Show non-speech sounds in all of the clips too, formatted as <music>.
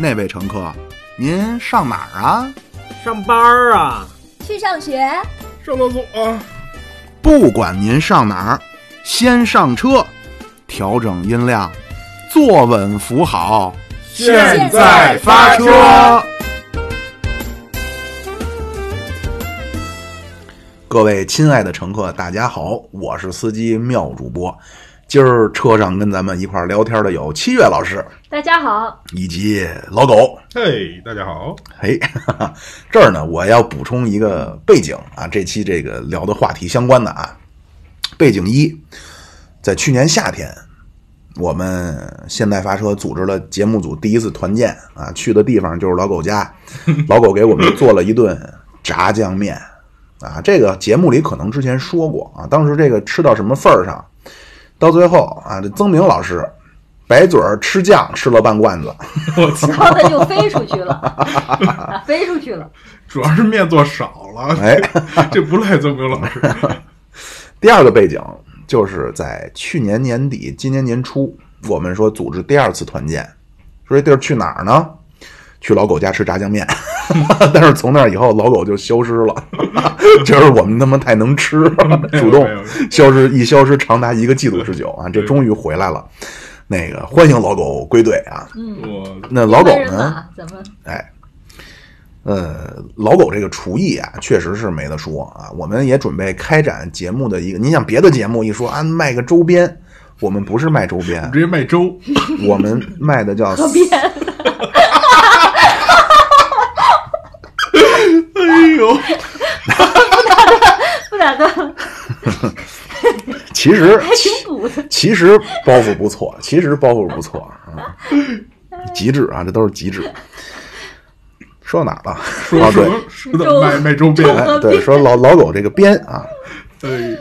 那位乘客，您上哪儿啊？上班儿啊？去上学？上厕所啊？不管您上哪儿，先上车，调整音量，坐稳扶好，现在发车。各位亲爱的乘客，大家好，我是司机妙主播。今儿车上跟咱们一块儿聊天的有七月老师大家好，以及老狗。嘿，大家好。嘿，哈哈，这儿呢，我要补充一个背景啊，这期这个聊的话题相关的啊。背景一，在去年夏天，我们现代发车组织了节目组第一次团建啊，去的地方就是老狗家，老狗给我们做了一顿炸酱面啊。这个节目里可能之前说过啊，当时这个吃到什么份儿上，到最后啊，这曾明老师白嘴儿吃酱吃了半罐子。<laughs> 然后它就飞出去了，<laughs> 飞出去了。<laughs> 主要是面做少了，哎，这不赖曾明老师。第二个背景就是在去年年底、今年年初，我们说组织第二次团建，说这地儿去哪儿呢？去老狗家吃炸酱面，<laughs> 但是从那以后老狗就消失了，<laughs> 就是我们他妈太能吃，<laughs> 主动消失，一消失长达一个季度之久啊！这终于回来了，那个欢迎老狗归队啊！嗯那老狗呢？马怎么？哎，呃，老狗这个厨艺啊，确实是没得说啊。我们也准备开展节目的一个，你想别的节目一说啊，卖个周边，我们不是卖周边，直接卖粥。我们卖的叫河边呦，不打断，<laughs> 其实 <laughs> 还挺补的。其实包袱不错，其实包袱不错啊，极致啊，这都是极致。说到哪儿了？啊，对。说到，说的卖卖粥粥边。哎对，说老老狗这个边啊，对，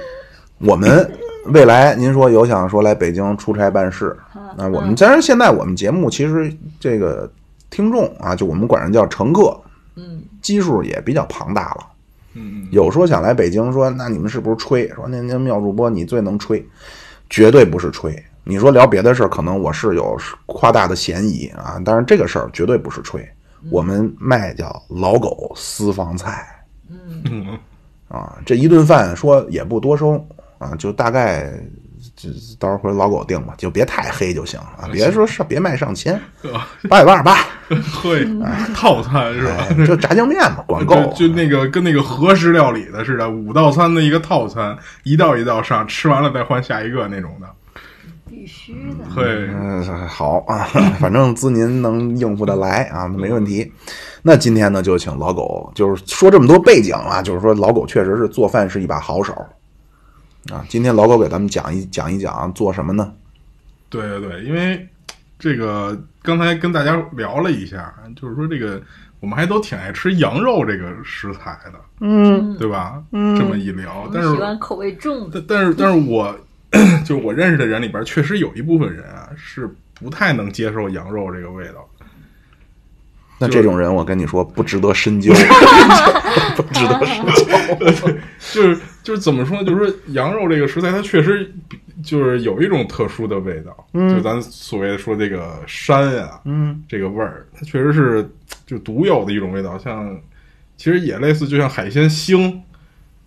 我们未来您说有想说来北京出差办事，那我们当然现在我们节目其实这个听众啊，就我们管人叫乘客，嗯，基数也比较庞大了。嗯有说想来北京说，那你们是不是吹？说那那妙主播你最能吹，绝对不是吹。你说聊别的事儿，可能我是有夸大的嫌疑啊，但是这个事儿绝对不是吹。我们卖叫老狗私房菜嗯，啊，这一顿饭说也不多收啊，就大概这到时候回老狗定吧，就别太黑就行啊，别说上别卖上千，八百八十八，<laughs> 嘿，套餐是吧哎？，就炸酱面嘛，<laughs> 管够。就就那个跟那个和食料理的似的，五道餐的一个套餐，一道一道上，吃完了再换下一个那种的。必须的。嘿，嗯，好啊，<laughs> 反正资您能应付的来啊，没问题。那今天呢，就请老狗，就是说这么多背景啊，就是说老狗确实是做饭是一把好手啊。今天老高给咱们讲一讲一讲做什么呢？对对对，因为这个刚才跟大家聊了一下，就是说这个我们还都挺爱吃羊肉这个食材的，嗯对吧？嗯这么一聊，但是喜欢口味重的，但但是但是我 <coughs> 就是我认识的人里边，确实有一部分人啊是不太能接受羊肉这个味道。那这种人，我跟你说不值得深究，不值得深究。<laughs> 就是 <laughs> 就是怎么说呢？就是说羊肉这个食材，它确实就是有一种特殊的味道，就咱所谓的说这个膻啊，嗯，这个味儿，它确实是就独有的一种味道。像其实也类似，就像海鲜腥，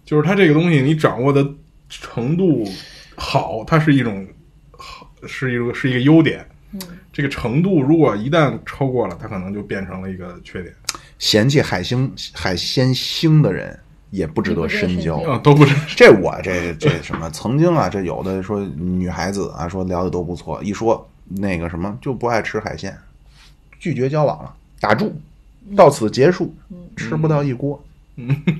就是它这个东西你掌握的程度好，它是一种好，是一个是一个优点。嗯，这个程度如果一旦超过了，它可能就变成了一个缺点。嫌弃海星海鲜腥的人，也不值得深究。也不值得深究啊，都不是。<laughs> 这我这这什么，曾经啊，这有的说女孩子啊，说聊的都不错，一说那个什么就不爱吃海鲜，拒绝交往了，打住，到此结束，吃不到一锅，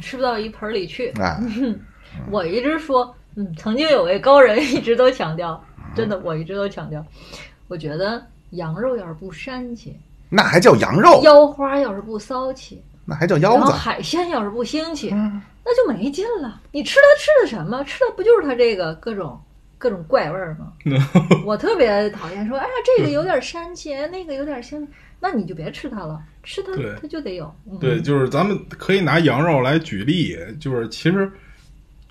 吃不到一盆里去。哎，<laughs> 我一直说，嗯，曾经有位高人一直都强调，真的，我一直都强调，我觉得羊肉要是不膻气，那还叫羊肉，腰花要是不骚气，那还叫然后腰子，海鲜要是不腥气，嗯那就没劲了。你吃它吃的什么？吃的不就是它这个各种各种怪味儿吗？<laughs> 我特别讨厌说，哎呀，这个有点膻气，哎那个有点腥，那你就别吃它了，吃它它就得有。嗯、对，就是咱们可以拿羊肉来举例，就是其实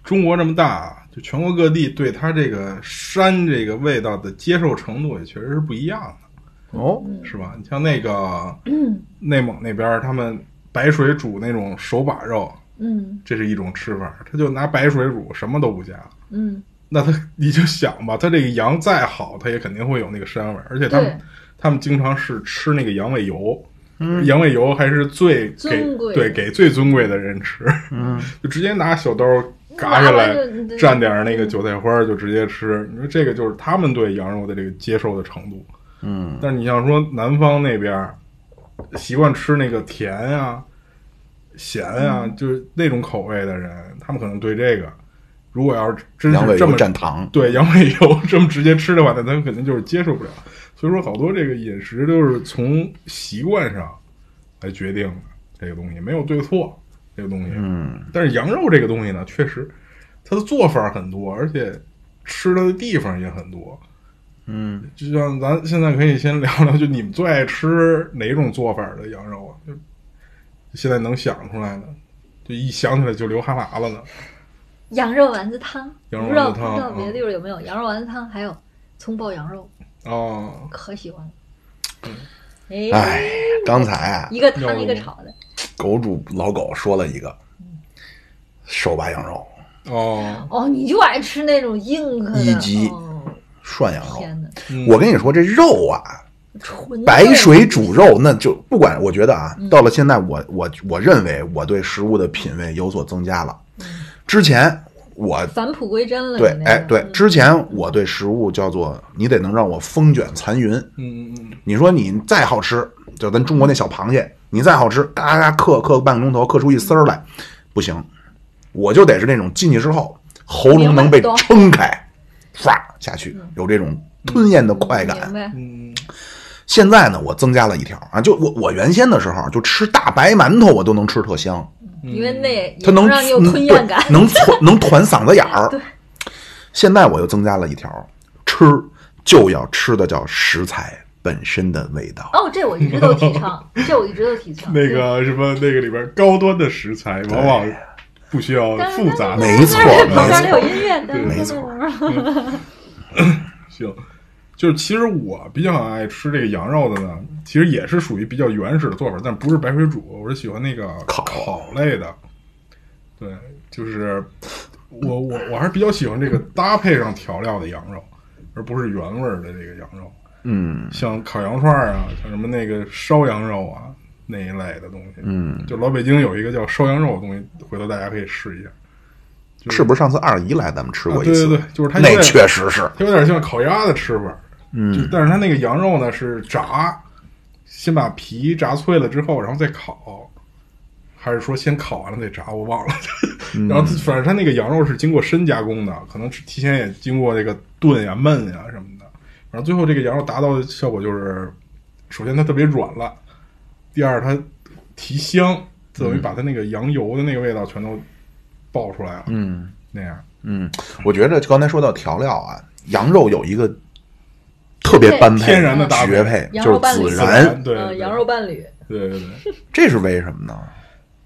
中国这么大，就全国各地对它这个膻这个味道的接受程度也确实是不一样的。哦，是吧？你像那个嗯。内蒙那边儿，他们白水煮那种手把肉，嗯。这是一种吃法，他就拿白水煮，什么都不加。嗯，那他你就想吧，他这个羊再好，它也肯定会有那个膻味儿，而且他们他们经常是吃那个羊尾油，羊尾油还是最给尊贵。对给最尊贵的人吃，嗯，<laughs> 就直接拿小刀嘎下来蘸点儿那个韭菜花儿就直接吃。你说这个就是他们对羊肉的这个接受的程度。嗯，但是你像说南方那边儿习惯吃那个甜呀、咸呀、嗯就是那种口味的人，他们可能对这个，如果要是真羊尾油是这么蘸糖，对羊尾油 <laughs> 这么直接吃的话，那他们肯定就是接受不了。所以说，好多这个饮食都是从习惯上来决定的，这个东西没有对错，这个东西。嗯，但是羊肉这个东西呢，确实它的做法很多，而且吃的地方也很多。嗯，就像咱现在可以先聊聊，就你们最爱吃哪种做法的羊肉啊？就现在能想出来的，就一想起来就流哈喇子呢。羊肉丸子汤，羊肉丸子汤不知道别的地方有没有羊肉丸子汤，还有葱爆羊肉，哦，可喜欢了。嗯哎，哎，刚才啊，一个汤一个炒的，狗主老狗说了一个手扒羊肉、哦，哦，你就爱吃那种硬壳的，一级哦、涮羊肉。天哪，嗯我跟你说，这肉啊，纯白水煮肉，那就不管，我觉得啊，嗯。到了现在我，我我认为我对食物的品味有所增加了。之前我返璞归真了。对你，那个。哎，对，嗯。之前我对食物叫做你得能让我风卷残云。嗯嗯嗯，你说你再好吃，就咱中国那小螃蟹，你再好吃，嘎嘎嗑嗑半个钟头，嗑出一丝儿来，不行，我就得是那种进去之后喉咙能被撑开，唰下去，有这种吞咽的快感。嗯，现在呢，我增加了一条啊，就我我原先的时候就吃大白馒头，我都能吃特香，因为那它能让你有嗯吞咽感。能 <laughs> 团能团嗓子眼儿对。现在我又增加了一条，吃就要吃的叫食材本身的味道。哦，这我一直都提倡，这我一直都提倡。<laughs> 那个什么那个里边高端的食材往往不需要复杂。没错旁边没错有音乐，对没错。<laughs> 行，就是其实我比较爱吃这个羊肉的呢，其实也是属于比较原始的做法，但不是白水煮，我是喜欢那个烤烤类的。对，就是我我我还是比较喜欢这个搭配上调料的羊肉，而不是原味儿的这个羊肉。嗯像烤羊串儿啊，像什么那个烧羊肉啊那一类的东西。嗯，就老北京有一个叫烧羊肉的东西，回头大家可以试一下。就是不是上次二姨来咱们吃啊过一次？对对对，就是它有那点确实是。它有点像烤鸭的吃法，就嗯但是它那个羊肉呢是炸，先把皮炸脆了之后，然后再烤，还是说先烤完了再炸？我忘了。嗯 <laughs> 然后反正它那个羊肉是经过深加工的，可能是提前也经过这个炖呀、焖呀什么的。然后最后这个羊肉达到的效果就是，首先它特别软烂，第二它提香，等于把它那个羊油的那个味道全都爆出来了。嗯那样，嗯，我觉得刚才说到调料啊，羊肉有一个特别般配、天然的搭配绝配，就是孜然。对羊肉伴侣，对对对。这是为什么呢？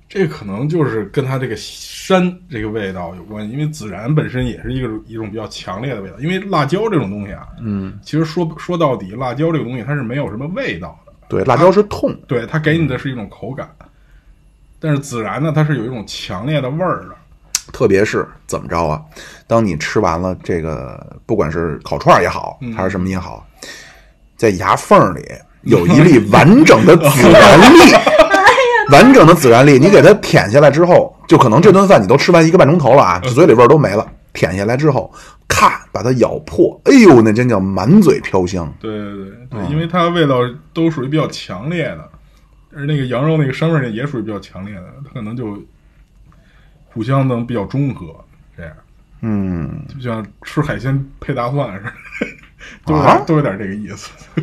这可能就是跟它这个膻这个味道有关系，因为孜然本身也是一个一种比较强烈的味道。因为辣椒这种东西啊，嗯，其实说说到底，辣椒这个东西它是没有什么味道的，对，辣椒是痛。对它给你的是一种口感。但是孜然呢，它是有一种强烈的味儿的。特别是怎么着啊？当你吃完了这个，不管是烤串儿也好，嗯还是什么也好，在牙缝里有一粒完整的孜然粒，<laughs> 完整的孜然粒，你给它舔下来之后，就可能这顿饭你都吃完一个半钟头了啊，嘴里味儿都没了。舔下来之后，咔把它咬破，哎呦，那真叫满嘴飘香。对对对对，因为它味道都属于比较强烈的，而那个羊肉那个膻味儿也属于比较强烈的，它可能就互相能比较中和，这样。嗯，就像吃海鲜配大蒜似的，<laughs> 都有啊点、都有点这个意思。<laughs>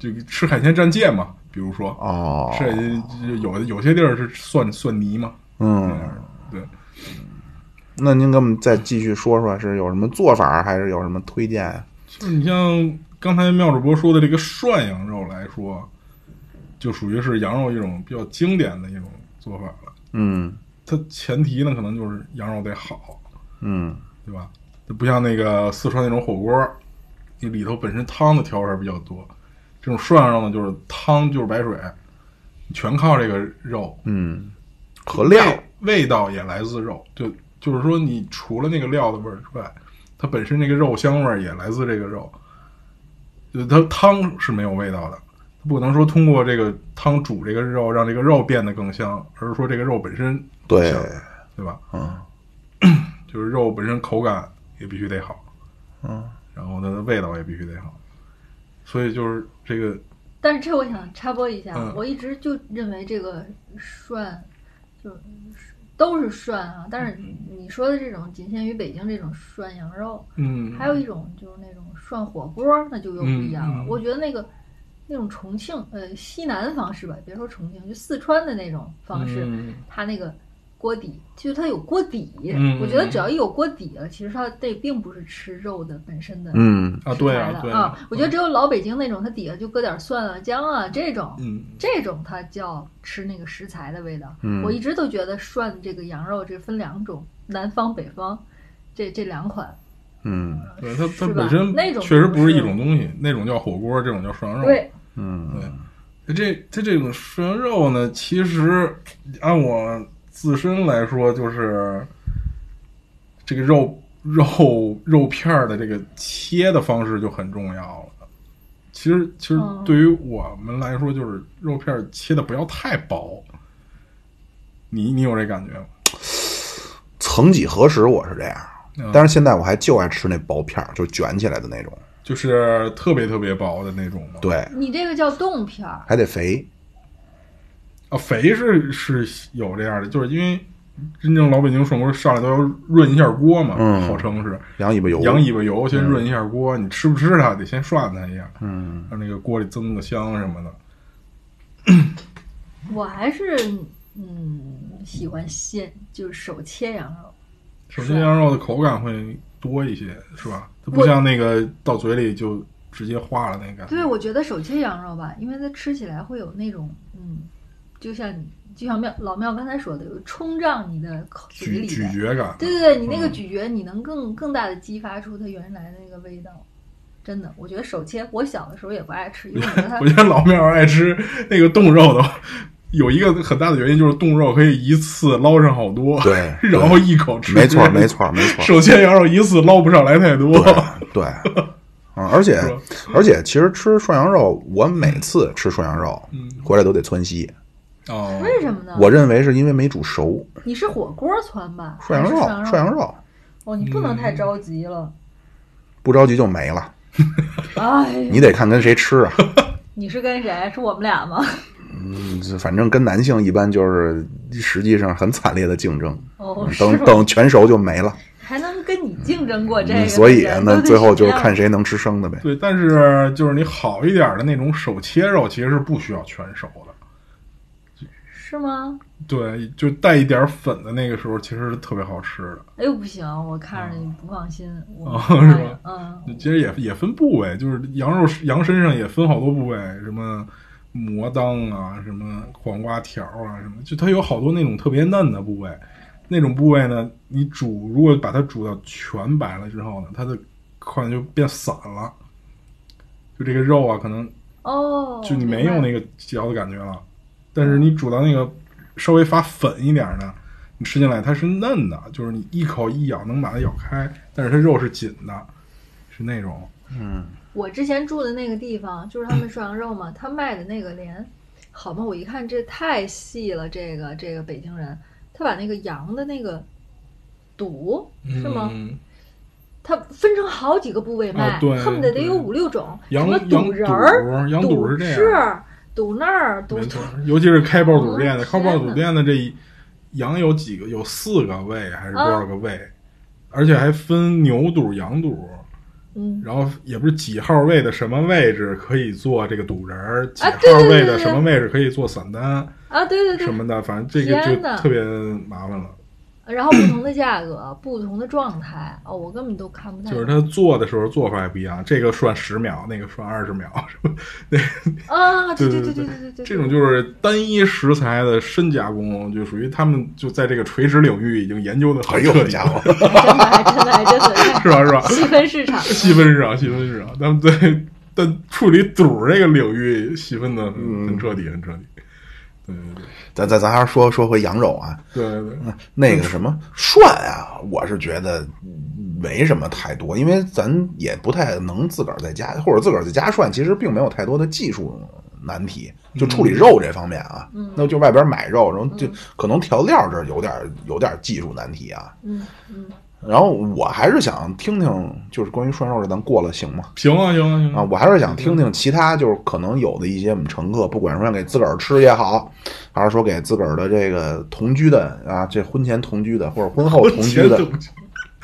就吃海鲜蘸芥嘛，比如说，哦，吃海鲜就有的有些地儿是蒜蒜泥嘛，嗯，对，那您给我们再继续说说，是有什么做法，还是有什么推荐？啊？就是你像刚才妙主播说的这个涮羊肉来说，就属于是羊肉一种比较经典的一种做法了。嗯。它前提呢，可能就是羊肉得好，嗯。对吧？它不像那个四川那种火锅，你里头本身汤的调味比较多，这种涮羊肉呢，就是汤就是白水，全靠这个肉。嗯，和料，味味道也来自肉，就就是说你除了那个料的味儿之外，它本身那个肉香味儿也来自这个肉，就它汤是没有味道的，不能说通过这个汤煮这个肉让这个肉变得更香，而是说这个肉本身对香，对吧？嗯。<clears throat> 就是肉本身口感也必须得好，嗯，然后它的味道也必须得好，所以就是这个但是这我想插播一下，嗯。我一直就认为这个涮就都是涮啊，但是你说的这种仅限于北京这种涮羊肉，嗯，还有一种就是那种涮火锅，那就又不一样了。嗯嗯。我觉得那个那种重庆呃西南方式吧，别说重庆，就四川的那种方式，嗯。它那个锅底，就是它有锅底。嗯我觉得只要一有锅底了，其实它这并不是吃肉的本身的嗯啊，对食材的啊，对啊。我觉得只有老北京那种，它底下就搁点蒜啊、姜啊这种，嗯这种它叫吃那个食材的味道。嗯我一直都觉得涮这个羊肉这分两种，南方北方这这两款。嗯对它它本身那种确实不是不是一种东西，那种叫火锅，这种叫涮羊肉。对，嗯对，这它这种涮羊肉呢，其实按我自身来说，就是这个肉肉肉片儿的这个切的方式就很重要了。其实，其实嗯对于我们来说，就是肉片儿切的不要太薄。你你有这感觉吗？曾几何时我是这样，嗯但是现在我还就爱吃那薄片儿，就卷起来的那种，就是特别特别薄的那种吗？对，你这个叫冻片儿，还得肥，啊，肥是是有这样的，就是因为真正老北京涮锅上来都要润一下锅嘛，嗯号称是羊尾巴油，羊尾巴油先润一下锅，你吃不吃它得先涮它一下，嗯让那个锅里增个香什么的。我还是嗯喜欢鲜就是手切羊肉。手切羊肉的口感会多一些，是吧？它不像那个到嘴里就直接化了那个。对，我觉得手切羊肉吧，因为它吃起来会有那种嗯，就像你就像妙老妙刚才说的，有冲胀你的口嘴咀里。咀嚼感。对对对，你那个嗯咀嚼，你能更更大的激发出它原来的那个味道。真的，我觉得手切，我小的时候也不爱吃，因为我觉得 <laughs> 我觉得老妙爱吃那个冻肉的，有一个很大的原因就是冻肉可以一次捞上好多，<laughs> 对然后一口吃。没错没。错没错，<laughs> 手切羊肉一次捞不上来太多。对，嗯，而且而且其实吃涮羊肉，我每次吃涮羊肉嗯回来都得窜稀，哦，为什么呢？我认为是因为没煮熟，你是火锅窜吧？涮羊肉涮涮羊肉哦，你不能太着急了。不着急就没了，哎，你得看跟谁吃啊。<laughs> 你是跟谁？是我们俩吗？嗯，反正跟男性一般就是实际上很惨烈的竞争，哦，是等等全熟就没了。还能跟你竞争过这个？嗯所以那最后就看谁能吃生的呗。对，但是就是你好一点的那种手切肉，其实是不需要全熟的。是吗？对，就带一点粉的那个时候，其实是特别好吃的。哎呦，不行，我看着你不放心。啊哦是吧嗯，其实也也分部位，就是羊肉羊身上也分好多部位，什么魔当啊，什么黄瓜条啊，什么，就它有好多那种特别嫩的部位。那种部位呢，你煮如果把它煮到全白了之后呢，它的口感就变散了，就这个肉啊，可能哦，就你没有那个嚼的感觉了。但是你煮到那个稍微发粉一点的，你吃进来它是嫩的，就是你一口一咬能把它咬开，但是它肉是紧的，是那种。嗯我之前住的那个地方，就是他们涮羊肉嘛，<clears throat> 他卖的那个连，好嘛，我一看这太细了，这个这个北京人，他把那个羊的那个肚是吗？嗯他分成好几个部位卖，恨不得得有五六种，羊什么羊肚仁儿、羊肚是这样是肚那儿、堵没错，尤其是开爆肚店的，哦开爆肚店的这一羊有几个？有四个胃还是多啊少个胃？而且还分牛肚、羊肚，嗯，然后也不是几号位的什么位置可以做这个堵人儿，几号啊对对对胃的什么位置可以做散单啊，对对对，什么的，反正这个就特别麻烦了。然后不同的价格、不同的状态，哦，我根本都看不太。就是他做的时候做法也不一样，这个涮十秒，那个涮二十秒，是吧？啊，对对对对对对对，这种就是单一食材的深加工，就属于他们就在这个垂直领域已经研究的很彻底，家伙，真的还真的还真的 <laughs> 是吧？是吧？细分市场，细分市场，细分市场，他们在但处理肚儿这个领域细分的很很彻底，很彻底。对对咱咱咱还是说说回羊肉啊，对对对，那个什么涮啊，我是觉得没什么太多，因为咱也不太能自个儿在家或者自个儿在家涮，其实并没有太多的技术难题。就处理肉这方面啊，那就外边买肉，然后就可能调料这有点有点技术难题啊。嗯嗯，然后我还是想听听，就是关于涮肉的，咱过了行吗？行啊行啊行啊，我还是想听听其他，就是可能有的一些我们乘客，不管是说给自个儿吃也好，还是说给自个儿的这个同居的啊，这婚前同居的或者婚后同居的，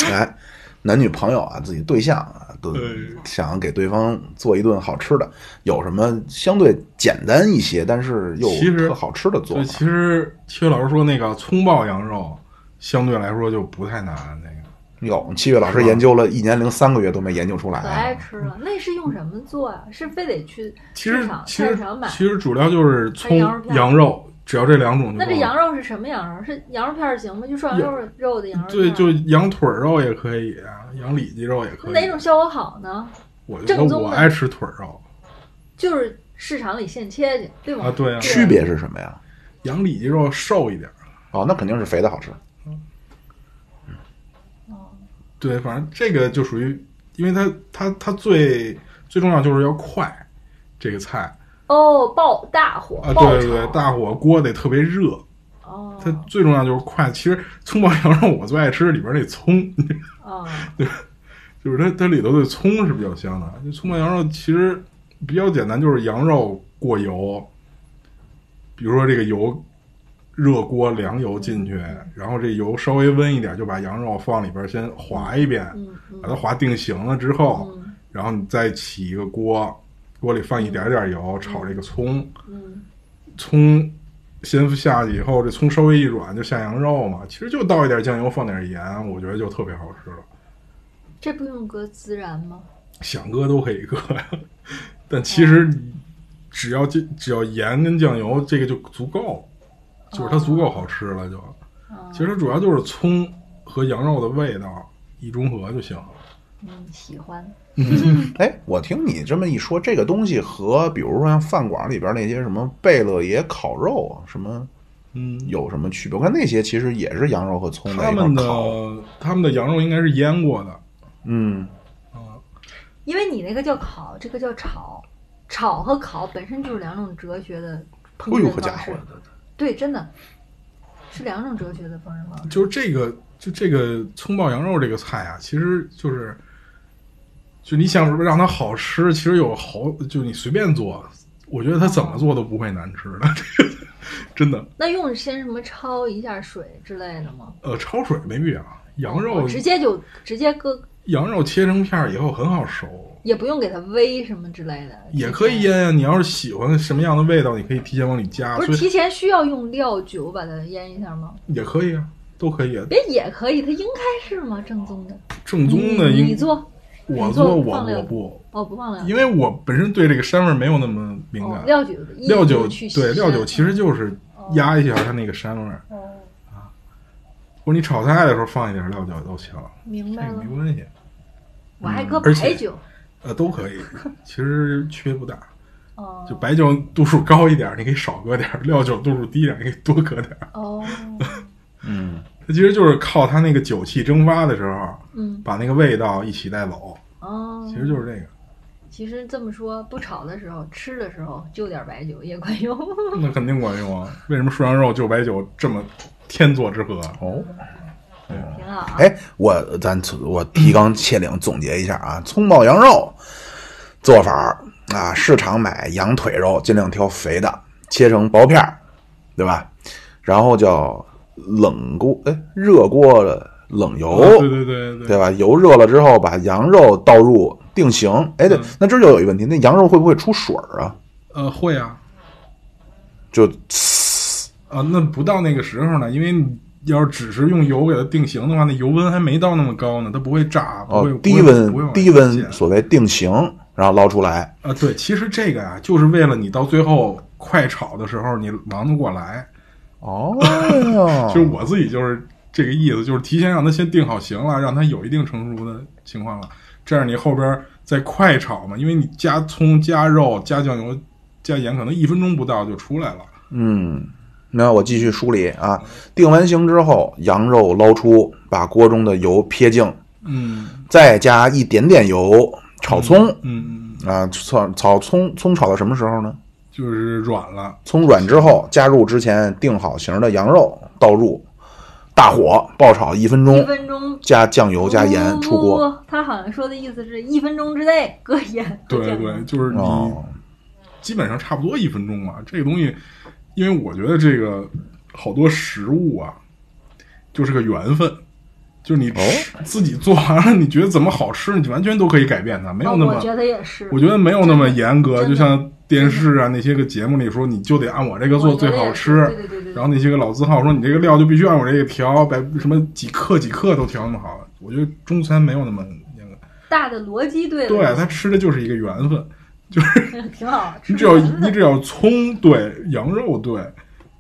哎，男女朋友啊，自己对象啊，都想给对方做一顿好吃的，有什么相对简单一些，但是又特好吃的做对，法？其实其实老师说那个葱爆羊肉，相对来说就不太难。那个有七月老师研究了一年零三个月都没研究出来可爱啊。吃了。那是用什么做呀？是非得去其实市场其实菜市场买？其实主要就是葱羊肉只要这两种就够了。那这羊肉是什么羊肉？是羊肉片儿行吗？就涮羊肉肉的羊肉对，就羊腿儿肉也可以啊，羊里脊肉也可以。哪种效果好呢？我觉得正宗的我爱吃腿儿肉就是市场里现切去，对吗？啊，对啊，区别是什么呀？羊里脊肉瘦一点儿。哦，那肯定是肥的好吃。对，反正这个就属于，因为它它它最最重要就是要快，这个菜哦，爆大火对对对，大火锅得特别热，哦，它最重要就是快。其实葱爆羊肉我最爱吃里边那葱，<laughs> 对，就是它它里头的葱是比较香的。这葱爆羊肉其实比较简单，就是羊肉过油，比如说这个油热锅凉油进去，然后这油稍微温一点，就把羊肉放里边先滑一遍，把它滑定型了之后，嗯。然后你再起一个锅，锅里放一点点油，炒这个葱，嗯，葱先下去以后，这葱稍微一软就下羊肉嘛，其实就倒一点酱油，放点盐，我觉得就特别好吃了。这不用搁孜然吗？想搁都可以搁呀，<laughs> 但其实只要这只要盐跟酱油，这个就足够，就是它足够好吃了就。啊，其实主要就是葱和羊肉的味道一中和就行了。嗯，喜欢。<laughs> 哎，我听你这么一说，这个东西和比如说像饭馆里边那些什么贝勒爷烤肉啊，什么嗯，有什么区别？我看那些其实也是羊肉和葱在他们。的他们的羊肉应该是腌过的，嗯，因为你那个叫烤，这个叫炒，炒和烤本身就是两种哲学的烹哎呦，好家饪方式伙。！对，真的是两种哲学的烹饪方式。就是这个就这个葱爆羊肉这个菜啊，其实就是就你想让它好吃，其实有好就你随便做，我觉得它怎么做都不会难吃的，这 <laughs> 个真的。那用先什么焯一下水之类的吗？呃，焯水没必要，羊肉哦直接就直接搁，羊肉切成片儿以后很好熟，也不用给它煨什么之类的。也可以腌呀。你要是喜欢什么样的味道，你可以提前往里加，不是提前需要用料酒把它腌一下吗？也可以啊，都可以啊。别也可以，它应该是吗？正宗的，正宗的应你你做我做做我我不，哦，不放料，因为我本身对这个膻味儿没有那么敏感。哦料酒料酒对料酒其实就是哦压一下它那个膻味儿，哦，或者你炒菜的时候放一点料酒都行，明白没。关系，我还搁白酒，呃都可以，其实区别不大。哦就白酒度数高一点，你可以少搁点儿；料酒度数低一点，你可以多搁点儿。哦，嗯，<laughs> 它其实就是靠它那个酒气蒸发的时候，嗯把那个味道一起带走，哦，其实就是这个。其实这么说，不炒的时候，吃的时候就点白酒也管用。那肯定管用啊！为什么涮羊肉就白酒这么天作之合？哦，啊。哎，我咱我提纲挈领总结一下啊，葱爆羊肉做法儿啊，市场买羊腿肉，尽量挑肥的，切成薄片儿，对吧？然后叫冷锅，哎，热锅的冷油，哦对对对对对吧？油热了之后，把羊肉倒入定型。哎，对，那这就有一个问题，那羊肉会不会出水儿啊？呃，会啊，就啊，那不到那个时候呢，因为你要是只是用油给它定型的话，那油温还没到那么高呢，它不会炸，不会、哦，低温低温，所谓定型，然后捞出来。啊，对，其实这个呀、就是为了你到最后快炒的时候你忙得过来。哦，<laughs> 其实我自己就是这个意思，就是提前让它先定好型了，让它有一定成熟的情况了，这样你后边再快炒嘛，因为你加葱、加肉、加酱油、加盐，可能一分钟不到就出来了。嗯，那我继续梳理啊。定完型之后，羊肉捞出，把锅中的油撇净，嗯再加一点点油炒葱嗯，嗯啊。炒炒葱，葱炒到什么时候呢？就是软了。葱软之后，加入之前定好型的羊肉，倒入，大火爆炒一分一钟，分钟加酱油加盐不出锅。。他好像说的意思是一分钟之内搁盐。对对，就是你哦，基本上差不多一分钟嘛。这个东西，因为我觉得这个好多食物啊，就是个缘分。就是你哦吃自己做完了，你觉得怎么好吃，你完全都可以改变它，没有那么哦我觉得也是。我觉得没有那么严格，就像电视啊那些个节目里说，你就得按我这个做最好吃对对对对。然后那些个老字号说，你这个料就必须按我这个调，百什么几克几克都调那么好。我觉得中餐没有那么严格，大的逻辑对了，对他吃的就是一个缘分。挺好吃。你只要你只要葱对，羊肉对，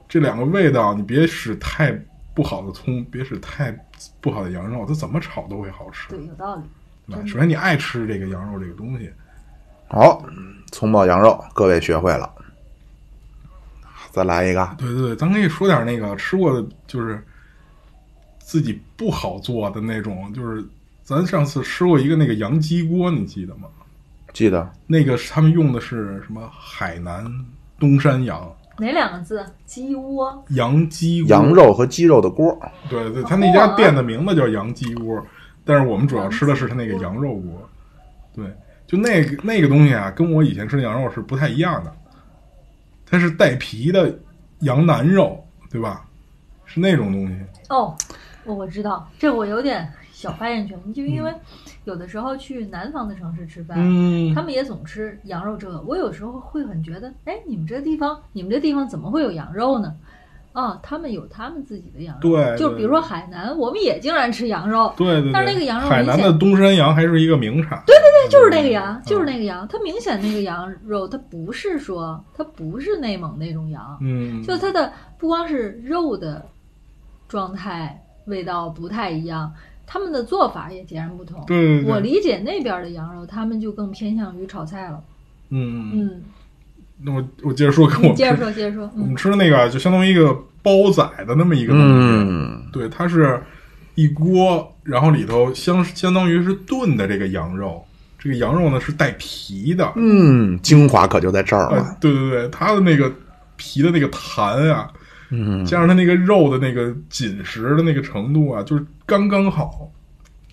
这两个味道，你别使太不好的葱，别使太不好的羊肉，它怎么炒都会好吃。对有道理。对吧首先你爱吃这个羊肉这个东西，好，葱爆羊肉，各位学会了。再来一个，对对对，咱可以说点那个吃过的，就是自己不好做的那种，就是咱上次吃过一个那个羊鸡锅，你记得吗？记得那个是他们用的是什么海南东山羊哪两个字？鸡窝。羊鸡锅羊。肉和鸡肉的锅。对对，他那家店的名字叫羊鸡锅，但是我们主要吃的是他那个羊肉锅。对，就那个那个东西啊，跟我以前吃的羊肉是不太一样的，它是带皮的羊腩肉，对吧？是那种东西。哦，我我知道，这我有点小发言权，就因为有的时候去南方的城市吃饭，嗯。他们也总吃羊肉这个，我有时候会很觉得，哎，你们这地方，你们这地方怎么会有羊肉呢？啊，他们有他们自己的羊肉，对对就比如说海南，我们也经常吃羊肉，对对对，但是那个羊肉海南的东山羊还是一个名产。对对对，就是那个羊，嗯。就是那个羊，它明显那个羊肉，它不是说它不是内蒙那种羊，嗯，就它的不光是肉的状态、味道不太一样，他们的做法也截然不同。对对对，我理解那边的羊肉，他们就更偏向于炒菜了。嗯嗯，嗯，那我我接着说，跟我们接着说，接着说。我嗯们吃的那个就相当于一个煲仔的那么一个东西。嗯，对，它是一锅，然后里头相相当于是炖的这个羊肉，这个羊肉呢是带皮的，嗯，精华可就在这儿呃了。，对对对，它的那个皮的那个弹啊，嗯，加上它那个肉的那个紧实的那个程度啊，就是刚刚好，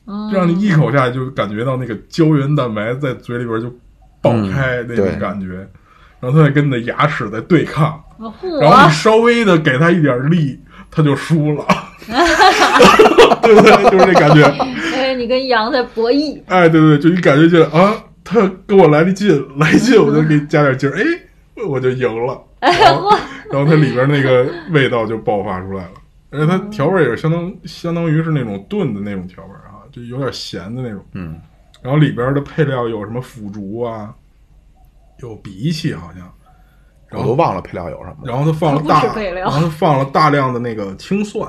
嗯，让你一口下去就感觉到那个胶原蛋白在嘴里边就爆开那种感觉，然后它在跟你的牙齿在对抗，然后你稍微的给它一点力，它就输了，<laughs> 对不对？就是这感觉。哎，你跟羊在博弈，哎，对对，就你感觉就啊，他跟我来了劲，来劲，<laughs> 我就给你加点劲儿，哎，我就赢了。然后，然后它里边那个味道就爆发出来了，而且它调味也是相当相当于是那种炖的那种调味啊，就有点咸的那种。嗯，然后里边的配料有什么腐竹啊，有荸荠好像，然后我都忘了配料有什么。然后它放了大，然后它放了大量的那个青蒜。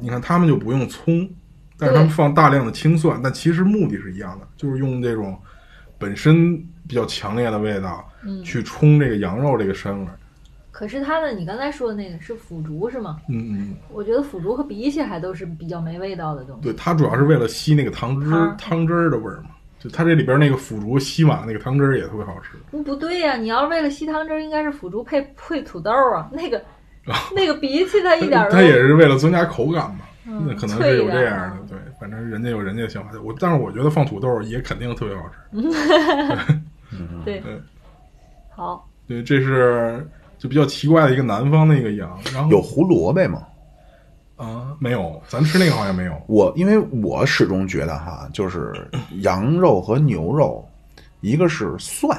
你看他们就不用葱，但是他们放大量的青蒜，但其实目的是一样的，就是用这种本身比较强烈的味道，嗯去冲这个羊肉这个膻味儿。可是它的你刚才说的那个是腐竹是吗？嗯嗯，我觉得腐竹和鼻涕还都是比较没味道的东西。对，它主要是为了吸那个汤汁儿汤汤汁儿的味儿嘛。就它这里边那个腐竹吸满了那个汤汁儿也特别好吃。嗯，不对呀、你要是为了吸汤汁儿，应该是腐竹配配土豆啊，那个那个鼻涕它 <laughs> 一点儿都它也是为了增加口感嘛。嗯那可能是有这样的，对，反正人家有人家的想法。我但是我觉得放土豆也肯定特别好吃。<laughs> 对对，好，对，这是就比较奇怪的一个南方的一个羊。然后有胡萝卜吗？啊，没有，咱吃那个好像没有。我因为我始终觉得哈，就是羊肉和牛肉，一个是蒜，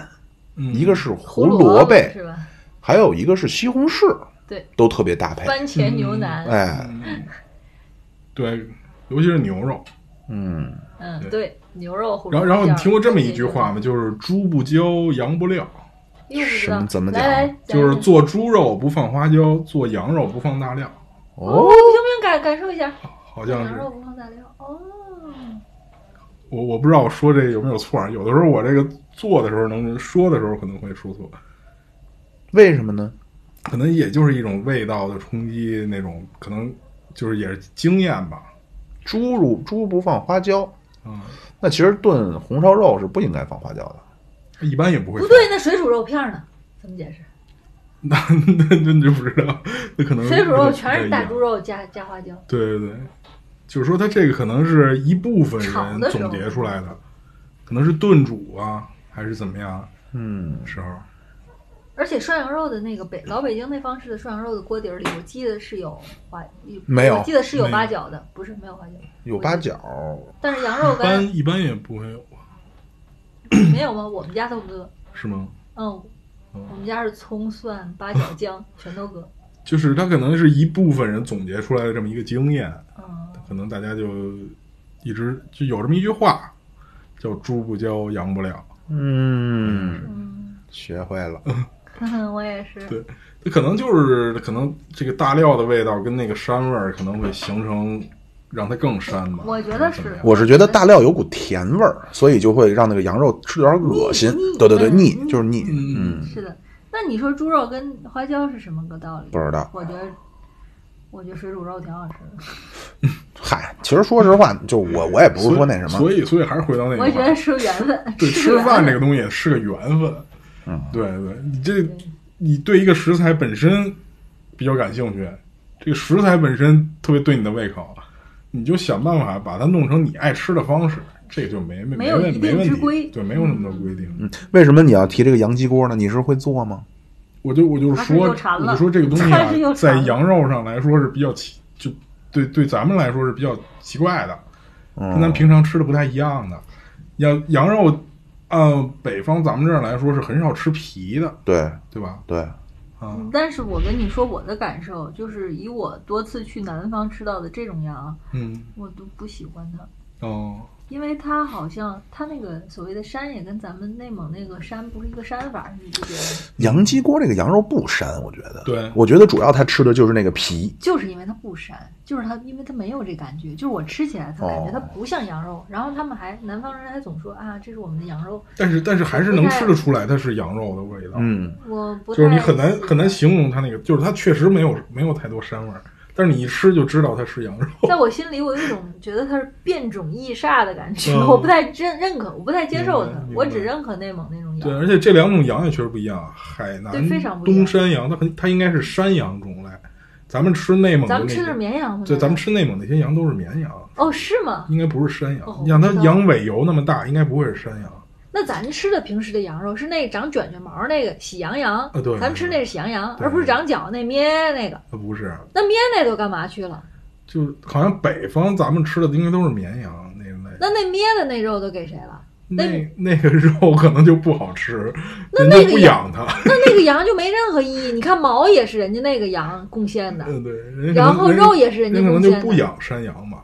嗯，一个是胡萝萝卜，是吧？还有一个是西红柿，对，都特别搭配。番茄牛腩，哎，对，尤其是牛肉。嗯，嗯，对，牛肉然后，然后你听过这么一句话吗？就是猪不交，羊不料？又不知什道么怎么讲来来，就是做猪肉不放花椒，做羊肉不放大料，哦，哦，行不行？感感受一下，好像是羊肉不放大料哦。我我不知道我说这个有没有错啊，有的时候我这个做的时候能说的时候可能会说错，为什么呢？可能也就是一种味道的冲击，那种可能就是也是经验吧。猪肉猪不放花椒，啊、那其实炖红烧肉是不应该放花椒的。一般也不会不对，那水煮肉片儿呢？怎么解释？那 <laughs> 那那就不知道，那可能水煮肉全是大猪肉加加花椒。对对对，就是说它这个可能是一部分人总结出来的，可能是炖煮啊，还是怎么样嗯，时候。而且涮羊肉的那个北老北京那方式的涮羊肉的锅底儿里，我记得是有花，没有我记得是有八角的，不是没有花椒，有八角，但是羊肉一干般一般也不会有吧？<clears throat> 没有吗？我们家都搁，是吗？嗯，嗯我们家是葱蒜八角姜 <laughs> 全都搁，就是他可能是一部分人总结出来的这么一个经验，嗯，可能大家就一直就有这么一句话，叫“猪不教，羊不了嗯，嗯，学会了。<laughs> 我也是，对”。它可能就是可能这个大料的味道跟那个膻味儿可能会形成，让它更膻吧。我觉得是我是觉得大料有股甜味儿，所以就会让那个羊肉吃点恶心对对对，嗯腻腻就是腻。嗯嗯，是的。那你说猪肉跟花椒是什么个道理？不知道。我觉得，我觉得水煮肉挺好吃的。嗨，其实说实话，就我 <laughs> 我也不是说那什么，所以所以还是回到那个，我觉得是缘分，对吃饭这个个东西是个缘分。嗯，对对，你这你对一个食材本身比较感兴趣，这个食材本身特别对你的胃口，你就想办法把它弄成你爱吃的方式，这个就没没没有问一定没问题之规对，没有那么多规定。嗯，为什么你要提这个羊鸡锅呢？你是会做吗？<laughs> 我就我就是他是说，我就说这个东西啊，在羊肉上来说是比较奇，就对对咱们来说是比较奇怪的，跟咱嗯，平常吃的不太一样的。羊羊肉，按北方咱们这儿来说是很少吃皮的，对对吧？对，啊，嗯。但是我跟你说我的感受，就是以我多次去南方吃到的这种羊，嗯，我都不喜欢它，哦，因为它好像它那个所谓的膻也跟咱们内蒙那个膻不是一个膻法，你不觉得吗？羊鸡锅这个羊肉不膻，我觉得。对我觉得主要它吃的就是那个皮。就是因为它不膻，就是它，因为它没有这感觉，就是我吃起来它感觉它哦不像羊肉。然后他们还南方人还总说啊，这是我们的羊肉，但是但是还是能吃得出来它是羊肉的味道，嗯，我不太就是你很难很难形容它那个，就是它确实没有没有太多膻味儿，但是你一吃就知道它是羊肉。在我心里，我有一种觉得它是变种异煞的感觉，嗯我不太认认可，我不太接受它我只认可内蒙那种羊对，而且这两种羊也确实不一样，海南对非常不一样东山羊，它很它应该是山羊种类，咱们吃内蒙咱们吃的是些，绵羊吗？对，咱们吃内蒙那些羊都是绵羊，哦，是吗？应该不是山羊。哦你想它羊尾油那么大，应该不会是山羊。那咱吃的平时的羊肉是那长卷卷毛那个喜羊羊，啊对咱们吃那是喜羊羊，而不是长角那咩那个。它不是，那咩那都干嘛去了？就好像北方咱们吃的应该都是绵羊那。那那咩的那肉都给谁了？那那个肉可能就不好吃，那那个羊养它。那那个羊就没任何意义。你看毛也是人家那个羊贡献的，嗯，对，人家可能然后肉也是人家人可能贡献的。就不养山羊吧。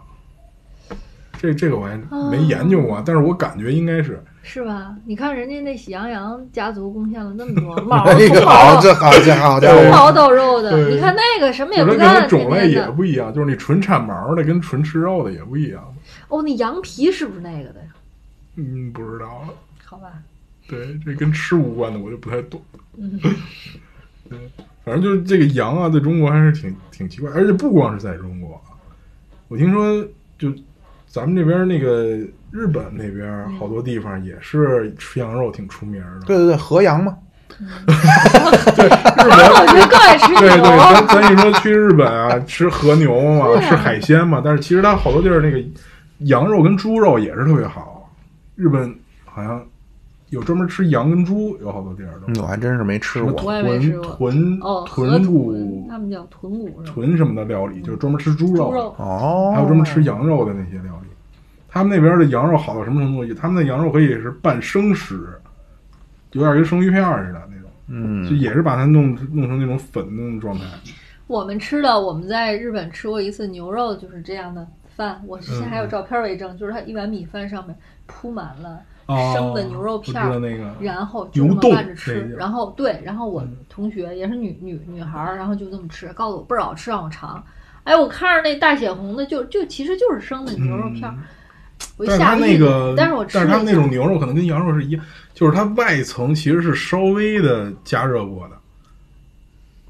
这这个我还没研究过，但是我感觉应该是。是吧？你看人家那喜羊羊家族贡献了那么多 <laughs> 毛，那个好，毛这好家伙，从毛到肉的，你看那个什么也不干，能种类也。不一样，就是你纯产毛的跟纯吃肉的也不一样。哦，那羊皮是不是那个的呀？嗯，不知道了。好吧，对，这跟吃无关的我就不太懂。嗯，<laughs> 对，反正就是这个羊啊，在中国还是挺挺奇怪，而且不光是在中国，我听说就咱们这边那个日本那边好多地方也是吃羊肉挺出名的。对对对，河羊嘛，对，日本我觉得更爱吃对对，咱。咱一说去日本啊，吃和牛嘛，啊吃海鲜嘛，但是其实它好多地儿那个羊肉跟猪肉也是特别好。日本好像有专门吃羊跟猪，有好多地儿都。嗯，我还真是没吃过。我也没吃过豚哦，豚豚，骨、他们叫豚骨？豚什么的料理，就是专门吃猪肉，猪肉哦，还有专门吃羊肉的那些料理。他们那边的羊肉好到什么程度？他们的羊肉可以是半生食，有点跟生鱼片儿似的那种，嗯就，也是把它弄弄成那种粉的那种状态。我们吃的，我们在日本吃过一次牛肉，就是这样的饭。我现在还有照片为证，就是它一碗米饭上面铺满了生的牛肉片儿，然后就这么牛冻拌着吃那。个然后对，然后我嗯同学也是女女女孩儿，然后就这么吃，告诉我倍儿好吃，让我尝。哎，我看着那大血红的就，就其实就是生的牛肉片儿，嗯我一但是它那个，但是我吃但是它那种牛肉可能跟羊肉是一样，就是它外层其实是稍微的加热过的，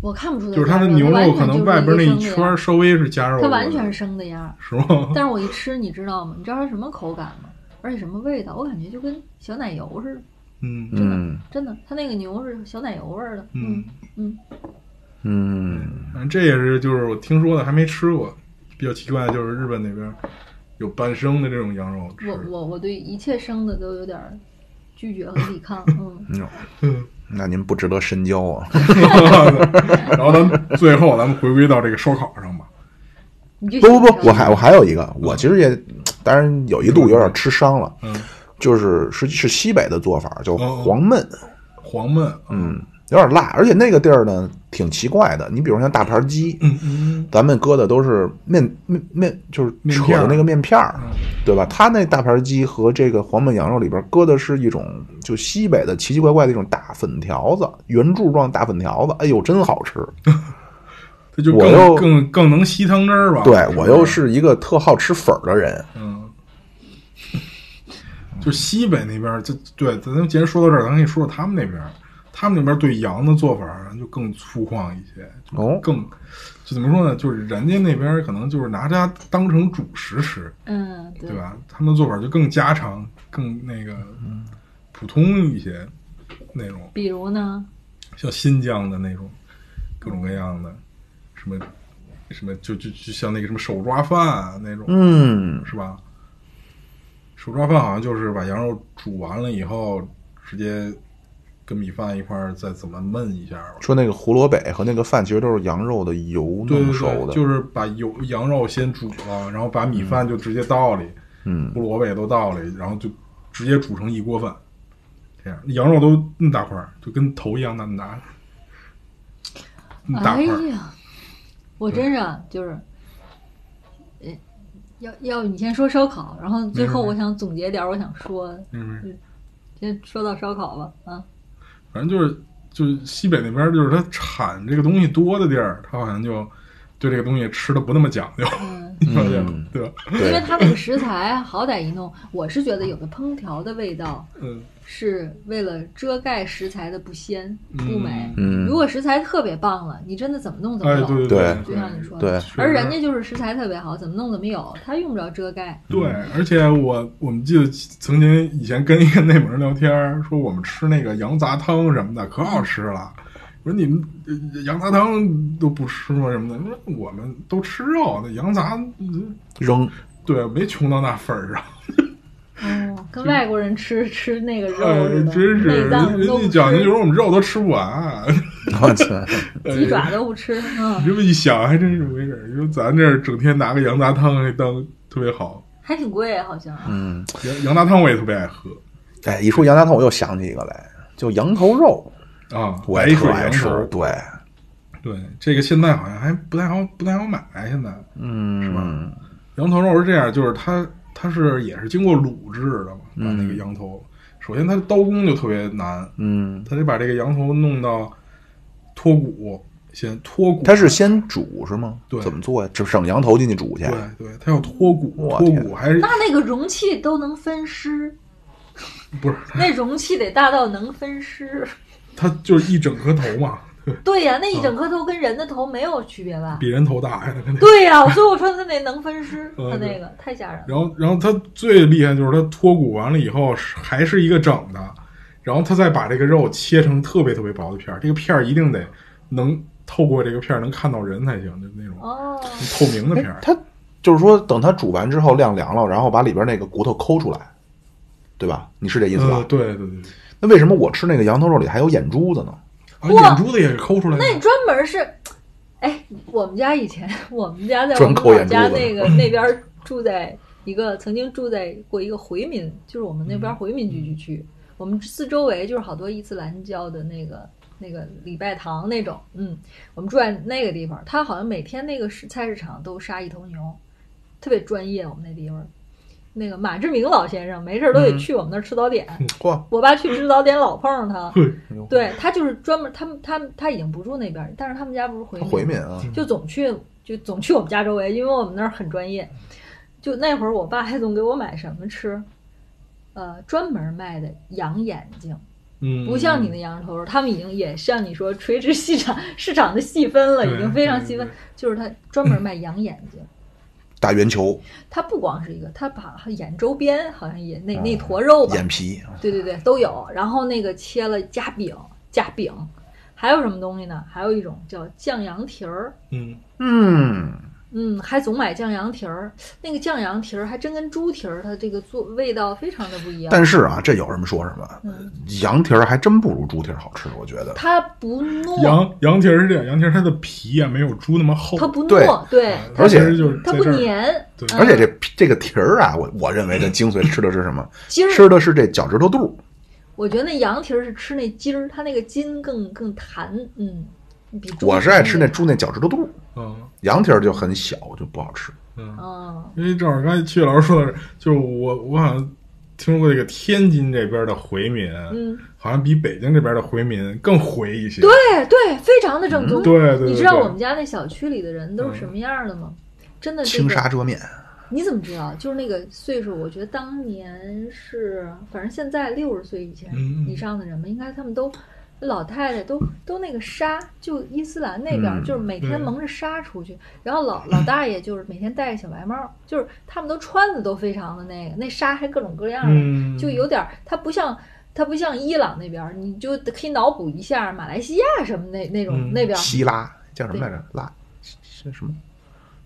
我看不出来就是它的牛肉可能外边那一圈儿稍微是加热过的，它完全是生的呀。是吗？但是我一吃，你知道吗？你知道它什么口感吗？而且什么味道？我感觉就跟小奶油似的，嗯真的，嗯真的，它那个牛是小奶油味儿的。嗯嗯，嗯，反正这也是就是我听说的，还没吃过。比较奇怪的就是日本那边有半生的这种羊肉吃，我我我对一切生的都有点儿拒绝和抵抗。嗯，<laughs> 嗯 <laughs> 那您不值得深交啊。<laughs> 然后咱们最后咱们回归到这个烧烤上吧。不不不，我还我还有一个，我其实也，当然有一度有点吃伤了，嗯，就是是是西北的做法，叫哦黄焖，黄焖，嗯，有点辣，而且那个地儿呢挺奇怪的。你比如像大盘鸡，嗯嗯咱们搁的都是面面面，就是扯的那个面片儿，嗯对吧？他那大盘鸡和这个黄焖羊肉里边搁的是一种就西北的奇奇怪怪的一种大粉条子，圆柱状大粉条子，哎呦，真好吃。<laughs> 这就我又更更更能吸汤汁儿吧？对我又是一个特好吃粉儿的人，嗯，<laughs> 就西北那边儿，这对，咱们既然说到这儿，咱可以说说他们那边儿，他们那边对羊的做法就更粗犷一些，哦更就怎么说呢？就是人家那边可能就是拿它当成主食吃，嗯，对对吧？他们的做法就更家常，更那个普通一些那种，比如呢，像新疆的那种各种各样的什么什么，就就就像那个什么手抓饭啊那种，嗯，是吧？手抓饭好像就是把羊肉煮完了以后，直接跟米饭一块儿再怎么焖一下吧。说那个胡萝卜和那个饭其实都是羊肉的油弄熟的，对，就是把油羊肉先煮了，然后把米饭就直接倒里，嗯胡萝卜也都倒里，然后就直接煮成一锅饭。这样，羊肉都那么大块儿，就跟头一样那么大，那么大哎块儿。呀，我真是啊就是，呃，要要你先说烧烤，然后最后我想总结点我想说的，嗯，先说到烧烤吧，啊，反正就是就是西北那边，就是它产这个东西多的地儿，它好像就对这个东西吃的不那么讲究，嗯，<laughs> 你发现吗嗯？对吧？因为对，它那个食材好歹一弄，我是觉得有个烹调的味道嗯是为了遮盖食材的不鲜不美。嗯如果食材特别棒了，你真的怎么弄怎么哎，有。对对就像你说的，对而人家就是食材特别好，怎么弄怎么有，他用不着遮盖。对，而且我我们记得曾经以前跟一个内蒙人聊天，说我们吃那个羊杂汤什么的可好吃了。我说你们呃羊杂汤都不吃吗？什么的？说我们都吃肉，那羊杂呃扔对没穷到那份儿上。哦，跟外国人吃吃那个肉哎，真是内脏人家讲究就吃，是我们肉都吃不完。<laughs> 我操，鸡爪都不吃。你嗯，这么一想，还真是这么回事儿。你说咱这儿整天拿个羊杂汤还当特别好，还挺贵，好像。嗯，羊羊杂汤我也特别爱喝哎，一说羊杂汤，我又想起一个来，就羊头肉，啊，我特爱吃羊头。。对，对，这个现在好像还不太好，不太好买。现在嗯，是吧羊头肉是这样，就是它它是也是经过卤制的嘛，把那个羊头，首先它的刀工就特别难，嗯，它得把这个羊头弄到脱骨，先脱骨。它是先煮是吗？对怎么做呀？就整羊头进去煮去。对对，它要脱骨，脱骨还是那那个容器都能分尸，不是？那容器得大到能分尸。它就是一整颗头嘛，对，对呀、那一整颗头跟人的头没有区别吧？比人头大呀，那肯定。对呀、所以我说他那能分尸，嗯他那个太吓人了。然后，然后他最厉害就是他脱骨完了以后还是一个整的，然后他再把这个肉切成特别特别薄的片儿，这个片儿一定得能透过这个片儿能看到人才行，就那种哦，透明的片儿。哎它就是说，等他煮完之后晾凉了，然后把里边那个骨头抠出来，对吧？你是这意思吧？呃，对对对对，那为什么我吃那个羊头肉里还有眼珠子呢？啊，眼珠子也是抠出来的。那你专门是，哎，我们家以前，<laughs> 我们家在我们老家那个 <laughs> 那边儿住在一个曾经住在过一个回民，就是我们那嗯。边回民聚居区，我们四周围就是好多伊斯兰教的那个那个礼拜堂那种，嗯，我们住在那个地方，他好像每天那个市菜市场都杀一头牛，特别专业，我们那地方。那个马志明老先生没事儿都得嗯。去我们那儿吃早点，嚯，我爸去吃早点老碰上他，对，对他就是专门，他们他们他已经不住那边，但是他们家不是回民，回民啊，就总去就总去我们家周围，因为我们那儿很专业。就那会儿，我爸还总给我买什么吃，呃，专门卖的羊眼睛，嗯，不像你那羊肉头肉，他们已经也像你说垂直市场市场的细分了，已经非常细分。就是他专门卖羊眼睛，大圆球、它不光是一个，它把眼周边好像也那哦那坨肉吧，眼皮，对对对，都有。然后那个切了夹饼，夹饼，还有什么东西呢？还有一种叫酱羊蹄儿，嗯，嗯，嗯，还总买酱羊蹄儿。那个酱羊蹄儿还真跟猪蹄儿，它这个做味道非常的不一样。但是啊，这有什么说什么，嗯，羊蹄儿还真不如猪蹄儿好吃，我觉得。它不糯，羊羊蹄儿是这样，羊蹄儿它的皮啊没有猪那么厚，它不对糯，对，而且它就是它不粘，对嗯而且这皮这个蹄儿啊，我我认为的精髓吃的是什么？<laughs> 筋儿，吃的是这脚趾头肚。我觉得那羊蹄儿是吃那筋儿，它那个筋更更弹，嗯，我是爱吃那那猪那脚趾头肚，嗯羊蹄儿就很小，就不好吃。嗯，嗯，因为正好刚才曲老师说的是，就是我我好像听说过这个天津这边的回民，嗯，好像比北京这边的回民更回一些。对对，非常的正宗。对对对，你知道我们家那小区里的人都是什么样的吗？真的，这青个纱遮面，你怎么知道？就是那个岁数，我觉得当年是，反正现在六十岁以前以上的人们，应该他们都老太太都都那个纱，就伊斯兰那边、嗯就是每天蒙着纱出去，然后老老大爷就是每天戴个小白帽，就是他们都穿的都非常的那个，那纱还各种各样的，嗯，就有点儿，它不像。它不像伊朗那边儿，你就可以脑补一下马来西亚什么那那种、嗯那边儿希拉叫什么来着？拉是什么？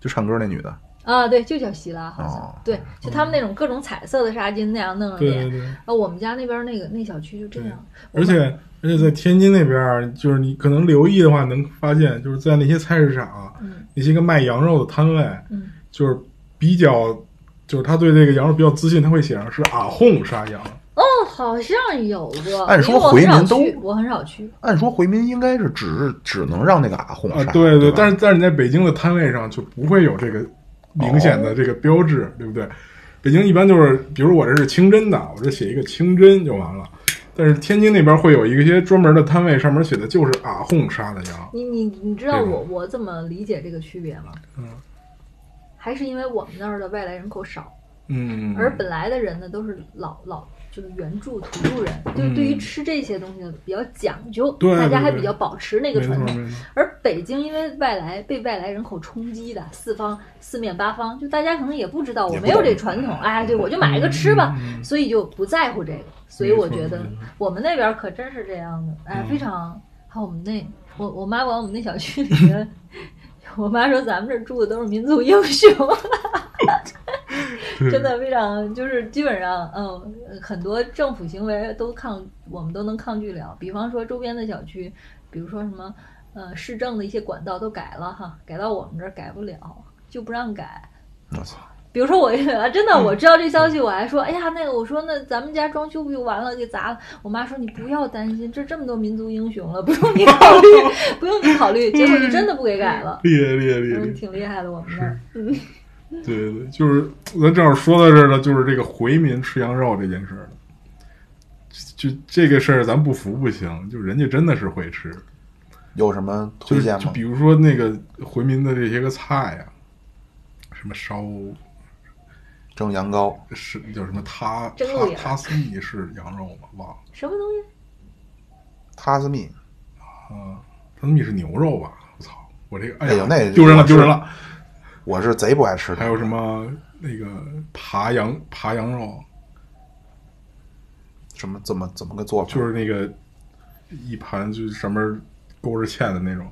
就唱歌那女的。啊，对，就叫希拉，好像、哦。对，就他们那种各种彩色的纱巾那样弄的脸，对对对，啊，我们家那边那个那小区就这样，而且而且在天津那边儿，就是你可能留意的话，能发现就是在那些菜市场，嗯。那些个卖羊肉的摊位，嗯，就是比较，就是他对这个羊肉比较自信，他会写上是阿訇杀羊。哦，好像有过，按说回民都我很少去，按说回民应该是只只能让那个阿訇啊，杀，对对，但是但是你在北京的摊位上就不会有这个明显哦的这个标志，对不对？北京一般就是，比如我这是清真的，我这写一个清真就完了。但是天津那边会有一些专门的摊位，上面写的就是阿訇杀的羊。你你你知道我我怎么理解这个区别吗？嗯还是因为我们那儿的外来人口少，嗯，而本来的人呢都是老老就是原住土著人，就是嗯对于吃这些东西呢比较讲究，对大家还比较保持那个传统。而北京因为外来被外来人口冲击的四方四面八方，就大家可能也不知道我没有这传统，哎，对我就买一个吃吧，所以就不在乎这个。所以我觉得我们那边可真是这样的，哎，嗯非常。还有我们那我我妈管我们那小区里面，<laughs> 我妈说咱们这住的都是民族英雄，对 <laughs> <laughs> 真的非常就是基本上嗯很多政府行为都抗我们都能抗拒了，比方说周边的小区，比如说什么呃市政的一些管道都改了哈，改到我们这儿改不了，就不让改。我操，比如说我 <laughs> 啊，真的我知道这消息，我还说，哎呀，那个我说那咱们家装修不就完了，给砸了。我妈说你不要担心，这这么多民族英雄了，不用你考虑，<laughs> 不用你考虑。结果就真的不给改了，厉害厉害厉害嗯，厉害！挺厉害的，我们那儿。嗯，<laughs> 对对对，就是咱正好说到这儿了，就是这个回民吃羊肉这件事儿。就这个事儿，咱不服不行，就人家真的是会吃。有什么推荐吗？就比如说那个回民的这些个菜呀、什么烧蒸羊羔，是叫什么他他他斯密是羊肉吗？忘了什么东西？塔斯密，啊，他斯密是牛肉吧？我操，我这个哎呀，哎呦那丢人了丢人了。我是贼不爱吃的。还有什么那个扒羊扒羊肉，什么怎么怎么个做法？就是那个一盘就是上面勾着芡的那种，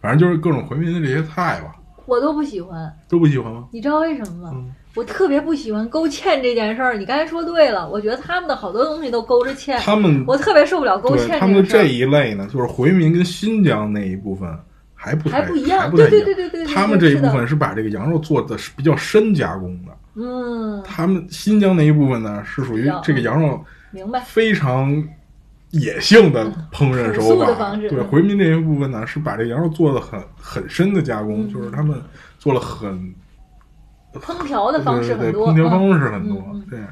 反正就是各种回民的这些菜吧，我都不喜欢，都不喜欢吗？你知道为什么吗？嗯我特别不喜欢勾芡这件事儿。你刚才说对了，我觉得他们的好多东西都勾着芡，他们我特别受不了勾芡他们这一类呢，就是回民跟新疆那一部分还不太还不一样还不太对一样。对对对对对他们这一部分是把这个羊肉做的是比较深加工的，嗯，他们新疆那一部分呢是属于这个羊肉明白。非常野性的烹饪手法。对，回民这一部分呢是把这个羊肉做的很很深的加工，嗯就是他们做了很烹调的方式很对对多，对烹调方嗯式很多，这样，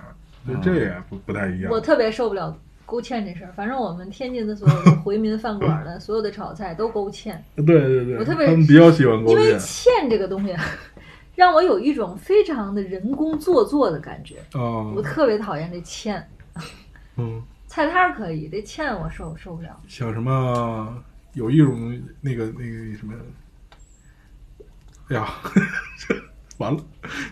所以这也不不太一样我。特别受不了勾芡这事儿。反正我们天津的所有的回民饭馆的所有的炒菜都勾芡，<laughs> 对对对，我特别他们比较喜欢勾芡因为芡。这个东西，让我有一种非常的人工做作的感觉。啊我特别讨厌这芡，嗯，菜摊儿可以，这芡我受受不了。像什么有一种那个那个什么，哎呀，<laughs> 完了，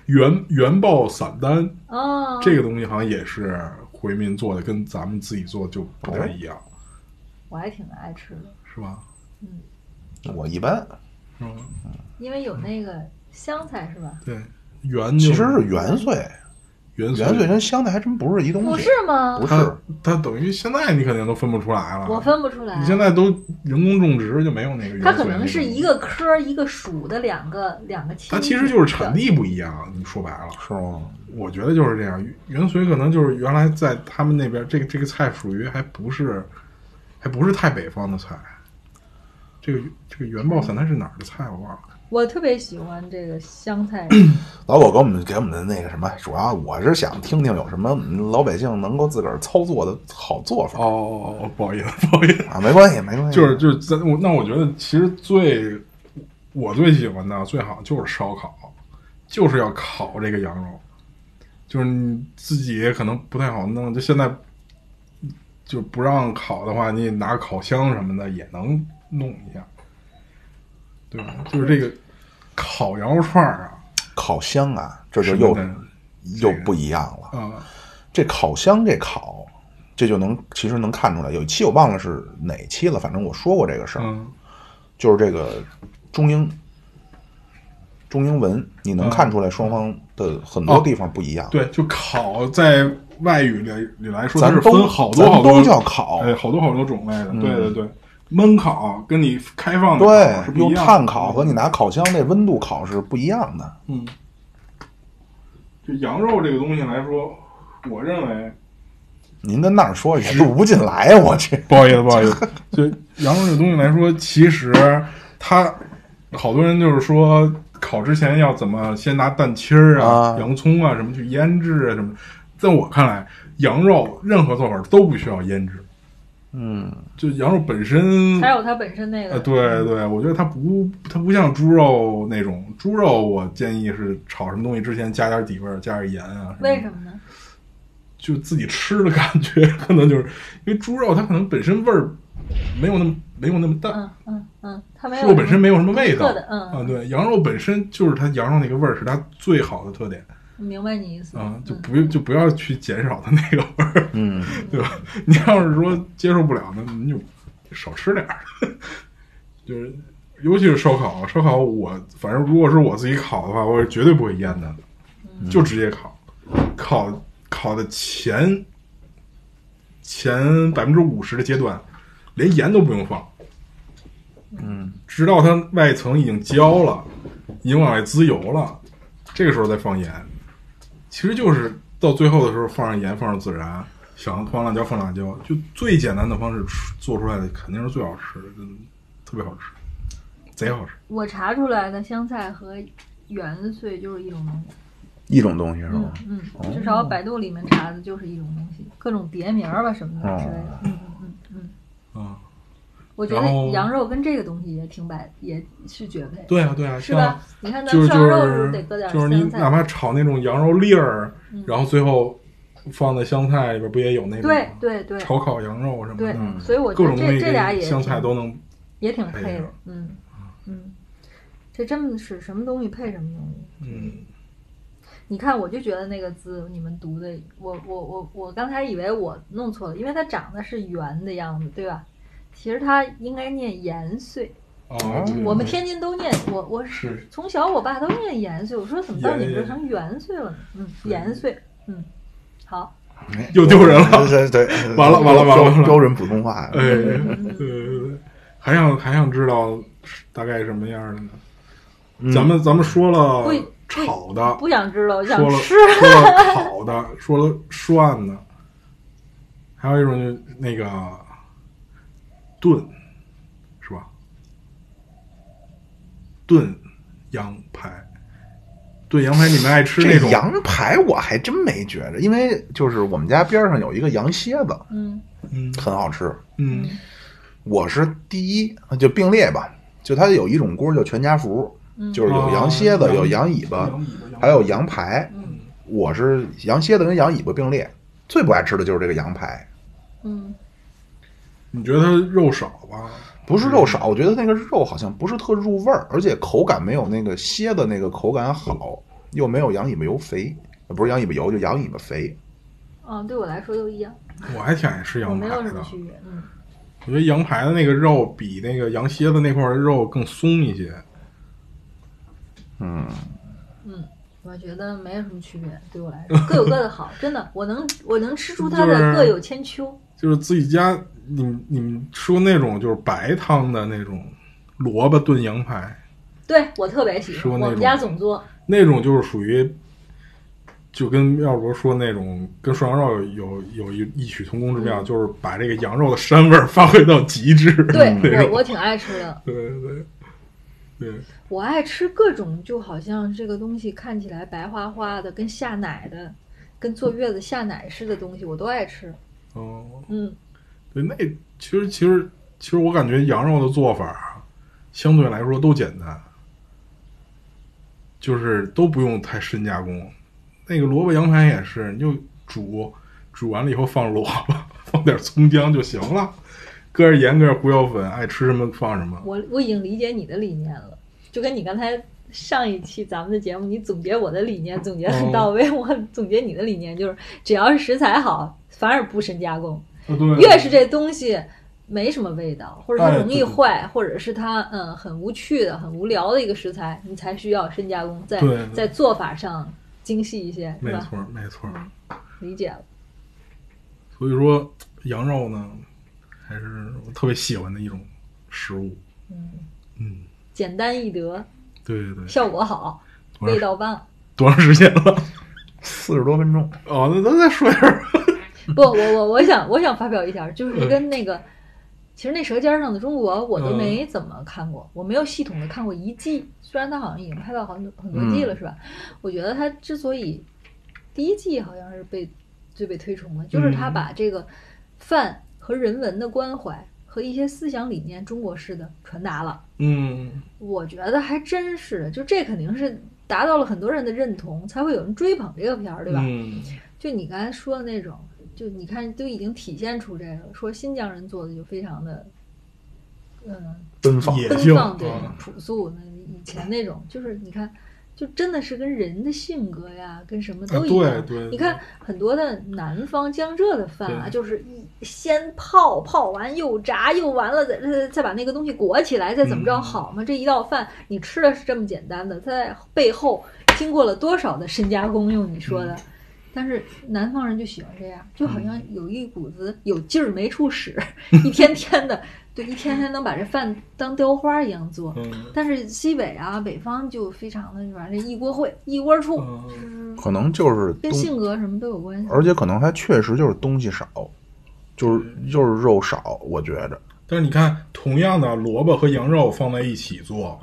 原原爆散丹哦，这个东西好像也是回民做的，跟咱们自己做就不太一样，我还挺爱吃的，是吧？嗯。我一般，嗯，因为有那个香菜是吧？对，圆其实是元岁，元元岁跟香菜还真不是一东西不，是吗不？它是。它等于现在你肯定都分不出来了。我分不出来。你现在都人工种植就没有那个元它可能是一个科儿一个属的两个两个亲。它其实就是产地不一样，你说白了，是吗？我觉得就是这样。元髓可能就是原来在他们那边，这个这个菜属于还不是，还不是太北方的菜。这个这个元爆散它是哪儿的菜我忘了。我特别喜欢这个香菜，<clears throat> 老狗给我们给我们的那个什么，主要我是想听听有什么老百姓能够自个儿操作的好做法。哦哦，不好意思，不好意思，啊，没关系，没关系，就是就是咱我那我觉得其实最我最喜欢的最好就是烧烤，就是要烤这个羊肉，就是你自己可能不太好弄，就现在就不让烤的话，你拿烤箱什么的也能弄一下，对吧？就是这个烤羊肉串儿啊，烤箱啊，这就又又不一样了。啊，这烤箱这烤，这就能其实能看出来。有一期我忘了是哪期了，反正我说过这个事儿，嗯。就是这个中英中英文，你能看出来双方的很多地方不一样。对，就烤在外语里里来说，咱都是分好多好多都叫烤，哎，好多好多种类的，对对对，焖烤跟你开放的烤对是，不一用样的。炭烤和你拿烤箱那温度烤是不一样的。嗯，就羊肉这个东西来说，我认为您跟那儿说也录不进来呀，我去。不好意思，不好意思，<laughs> 就羊肉这个东西来说，其实它好多人就是说烤之前要怎么先拿蛋清儿啊、啊。洋葱啊什么去腌制啊什么，在我看来，羊肉任何做法都不需要腌制，嗯，就羊肉本身还有它本身那呃，个，对对，我觉得它不，它不像猪肉那种。猪肉我建议是炒什么东西之前加点底味儿，加点盐啊。为什？么呢？就自己吃的感觉，<laughs> 可能就是因为猪肉它可能本身味儿没有那么没有那么淡，嗯嗯嗯，它没有肉本身没有什么味道独特的，嗯啊。对，羊肉本身就是它羊肉那个味儿是它最好的特点明白你意思。啊，就嗯。不就不要去减少它那个味儿，嗯，<laughs> 对吧？你要是说接受不了，那你就少吃点儿，<laughs> 就是尤其是烧烤，烧烤我反正如果是我自己烤的话，我是绝对不会腌的，就直接烤，烤烤的前前百分之五十的阶段，连盐都不用放，嗯，直到它外层已经焦了，已经往外滋油了，这个时候再放盐，其实就是到最后的时候放上盐，放上孜然，想放辣椒放辣椒，就最简单的方式做出来的肯定是最好吃的，真的特别好吃，贼好吃。我查出来的香菜和圆子碎就是一种东西，一种东西是嗯吧？嗯，至少百度里面查的就是一种东西，各种别名儿吧什么的之类的，嗯嗯嗯嗯。啊，我觉得羊肉跟这个东西也挺百，也是绝配，对啊对啊，是吧？你看咱涮肉是得搁点就是你，哪怕炒那种羊肉粒儿，嗯然后最后放在香菜里边，不也有那种对对对炒烤羊肉什么对的，，对所以我觉得这这俩也香菜都能也挺配的，嗯嗯，这真的是什么东西配什么东西。嗯。你看，我就觉得那个字你们读的，我我我我刚才以为我弄错了，因为它长得是圆的样子，对吧？其实它应该念延岁，哦，对我们天津都念，我我是。从小我爸都念延岁，我说怎么到你们这延成元岁了呢？嗯，延岁，嗯，好，又丢人了。对对对，完了完了完了标准普通话。哎，对对对，还想还想知道大概什么样的呢？嗯。咱们咱们说了不炒的，不想知道，我想说了吃。说了烤的，<laughs> 说了涮的，还有一种就是那个炖，是吧？炖羊排，炖羊排，你们爱吃那种这羊排我还真没觉着，因为就是我们家边上有一个羊蝎子，嗯嗯很好吃。嗯我是第一，就并列吧，就它有一种锅叫全家福，就是有羊蝎子，啊有羊尾巴还有羊排。嗯我是羊蝎子跟羊尾巴并列，最不爱吃的就是这个羊排。嗯，你觉得它肉少吧？不是肉少，我觉得那个肉好像不是特入味儿，而且口感没有那个蝎子那个口感好，又没有羊尾巴油肥，呃不是羊尾巴油，就羊尾巴肥。嗯，对我来说都一样，我还挺爱吃羊排的。没有什么区别。嗯，我觉得羊排的那个肉比那个羊蝎子那块肉更松一些。嗯，嗯我觉得没有什么区别，对我来说各有各的好，真的，我能我能吃出它的 <laughs> 各有千秋。就是自己家，你们你们说那种就是白汤的那种萝卜炖羊排，对我特别喜欢，说那种我们家总做。那种就是属于，就跟妙博说那种跟涮羊肉有有有一异曲同工之妙，就是把这个羊肉的膻味儿发挥到极致。对 <laughs> 对我我挺爱吃的，对对对对，我爱吃各种，就好像这个东西看起来白花花的，跟下奶的，跟坐月子下奶似的东西，我都爱吃。哦，嗯，对，那其实其实其实我感觉羊肉的做法啊相对来说都简单，就是都不用太深加工。那个萝卜羊排也是，你就煮，煮完了以后放萝卜，<laughs> 放点葱姜就行了，搁点盐，搁点胡椒粉，爱吃什么放什么。我我已经理解你的理念了，就跟你刚才上一期咱们的节目，你总结我的理念总结很到位，我总结你的理念就是，只要是食材好，反而不深加工，越是这东西。没什么味道，或者它哎容易对坏，或者是它嗯很无趣的、很无聊的一个食材，你才需要深加工，在对对在做法上精细一些，是吧？没错没错。理解了。所以说羊肉呢，还是我特别喜欢的一种食物。嗯，嗯，简单易得，对对对。效果好，味道棒。多长时间了？四十多分钟。哦，那咱再说一下。<laughs> 不，我我我想我想发表一条，就是跟那个，其实那《舌尖上的中国》我都没怎么看过，我没有系统的看过一季，虽然它好像已经拍到很多很多季了，是吧？我觉得它之所以第一季好像是被最被推崇的，就是它把这个饭和人文的关怀和一些思想理念中国式的传达了。嗯，我觉得还真是的，就这肯定是达到了很多人的认同，才会有人追捧这个片儿，对吧？嗯，就你刚才说的那种，就你看都已经体现出这个了。说新疆人做的就非常的，嗯，奔放，奔放，对啊，朴素。那以前那种，就是你看，就真的是跟人的性格呀，跟什么都一样。啊对对你看很多的南方江浙的饭啊，就是一先泡，泡完又炸，又完了再再再把那个东西裹起来，再怎么着嗯好吗？这一道饭你吃的是这么简单的，它在背后经过了多少的深加工？用你说的。嗯但是南方人就喜欢这样，就好像有一股子有劲儿没处使，一天天的，对，一天天能把这饭当雕花一样做。嗯但是西北啊、北方就非常的是吧，这一锅烩、一锅出，嗯可能就是跟，性格什么都有关系。而且可能它确实就是东西少，就是就是肉少，我觉着。但是你看，同样的萝卜和羊肉放在一起做，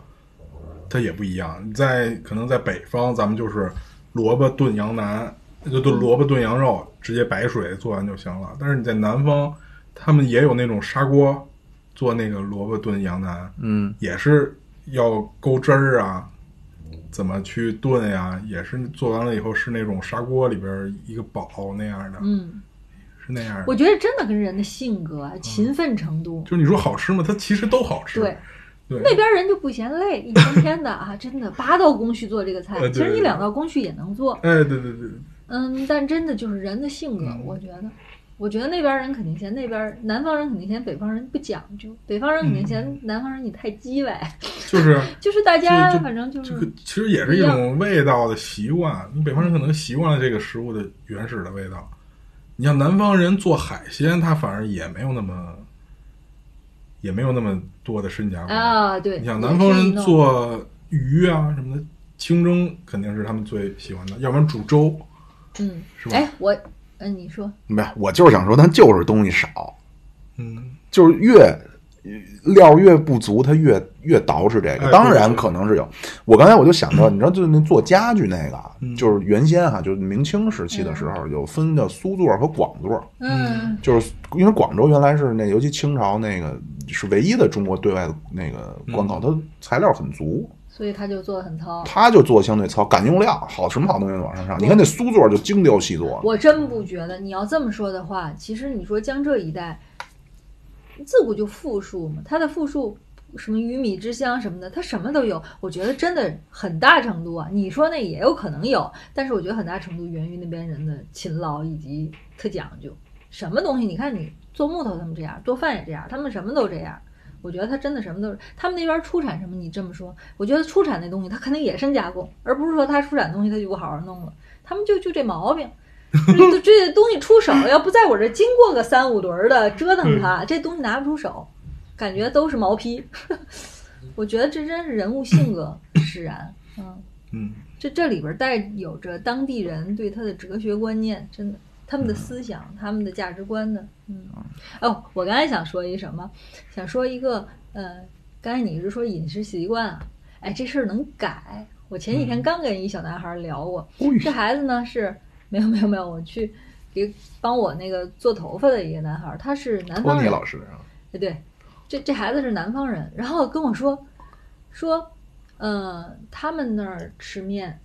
它也不一样。你在可能在北方，咱们就是萝卜炖羊腩，就炖萝卜炖羊肉，直接白水做完就行了。但是你在南方，他们也有那种砂锅做那个萝卜炖羊腩，嗯，也是要勾汁儿啊，怎么去炖呀、也是做完了以后是那种砂锅里边一个煲那样的，嗯，是那样的。我觉得真的跟人的性格、啊、勤奋程度，就是你说好吃吗？它其实都好吃。对。对那边人就不嫌累，一天天的啊，真的八道工序做这个菜其实你两道工序也能做，哎，对对对，嗯，但真的就是人的性格，嗯我觉得，我觉得那边人肯定嫌那边南方人肯定嫌北方人不讲究，北方人肯定嫌南方人你太叽歪，就是 <laughs> 就是大家反正就是这个其实也是一种味道的习惯。你北方人可能习惯了这个食物的原始的味道，你像南方人做海鲜，他反而也没有那么，也没有那么多的深加工。啊，对，你像南方人做鱼啊什么的，清蒸肯定是他们最喜欢的，要不然煮粥。嗯。是，吧？哎，我，嗯，你说，没有，我就是想说，它就是东西少，嗯，就是越料越不足，它越越捯饬这个。哎当然可能是有，我刚才我就想到，你知道，就是那做家具那个就是原先哈、就是明清时期的时候，有分叫苏座和广座，嗯。就是因为广州原来是那，尤其清朝那个是唯一的中国对外的那个关口，它材料很足，所以他就做的很糙。他就做相对糙，敢用料，好什么好东西往上上。你看那苏座就精雕细琢，我真不觉得，你要这么说的话，其实你说江浙一带自古就富庶嘛，它的富庶什么鱼米之乡什么的，它什么都有。我觉得真的很大程度啊，你说那也有可能有，但是我觉得很大程度源于那边人的勤劳以及特讲究。什么东西？你看你做木头他们这样，做饭也这样，他们什么都这样。我觉得他真的什么都是，他们那边出产什么，你这么说，我觉得出产那东西他肯定也深加工，而不是说他出产东西他就不好好弄了，他们就就这毛病，<laughs> 这这东西出手要不在我这经过个三五轮的折腾它，这东西拿不出手，感觉都是毛坯。<laughs> 我觉得这真是人物性格使然，嗯嗯，这这里边带有着当地人对他的哲学观念，真的。他们的思想，他们的价值观呢，嗯，哦，我刚才想说一什么？想说一个，呃，刚才你是说饮食习惯啊？哎，这事儿能改。我前几天刚跟一小男孩聊过，这孩子呢是没有没有没有，我去给帮我那个做头发的一个男孩，他是南方人。老师啊？对对，这这孩子是南方人，然后跟我说说，呃，他们那儿吃面。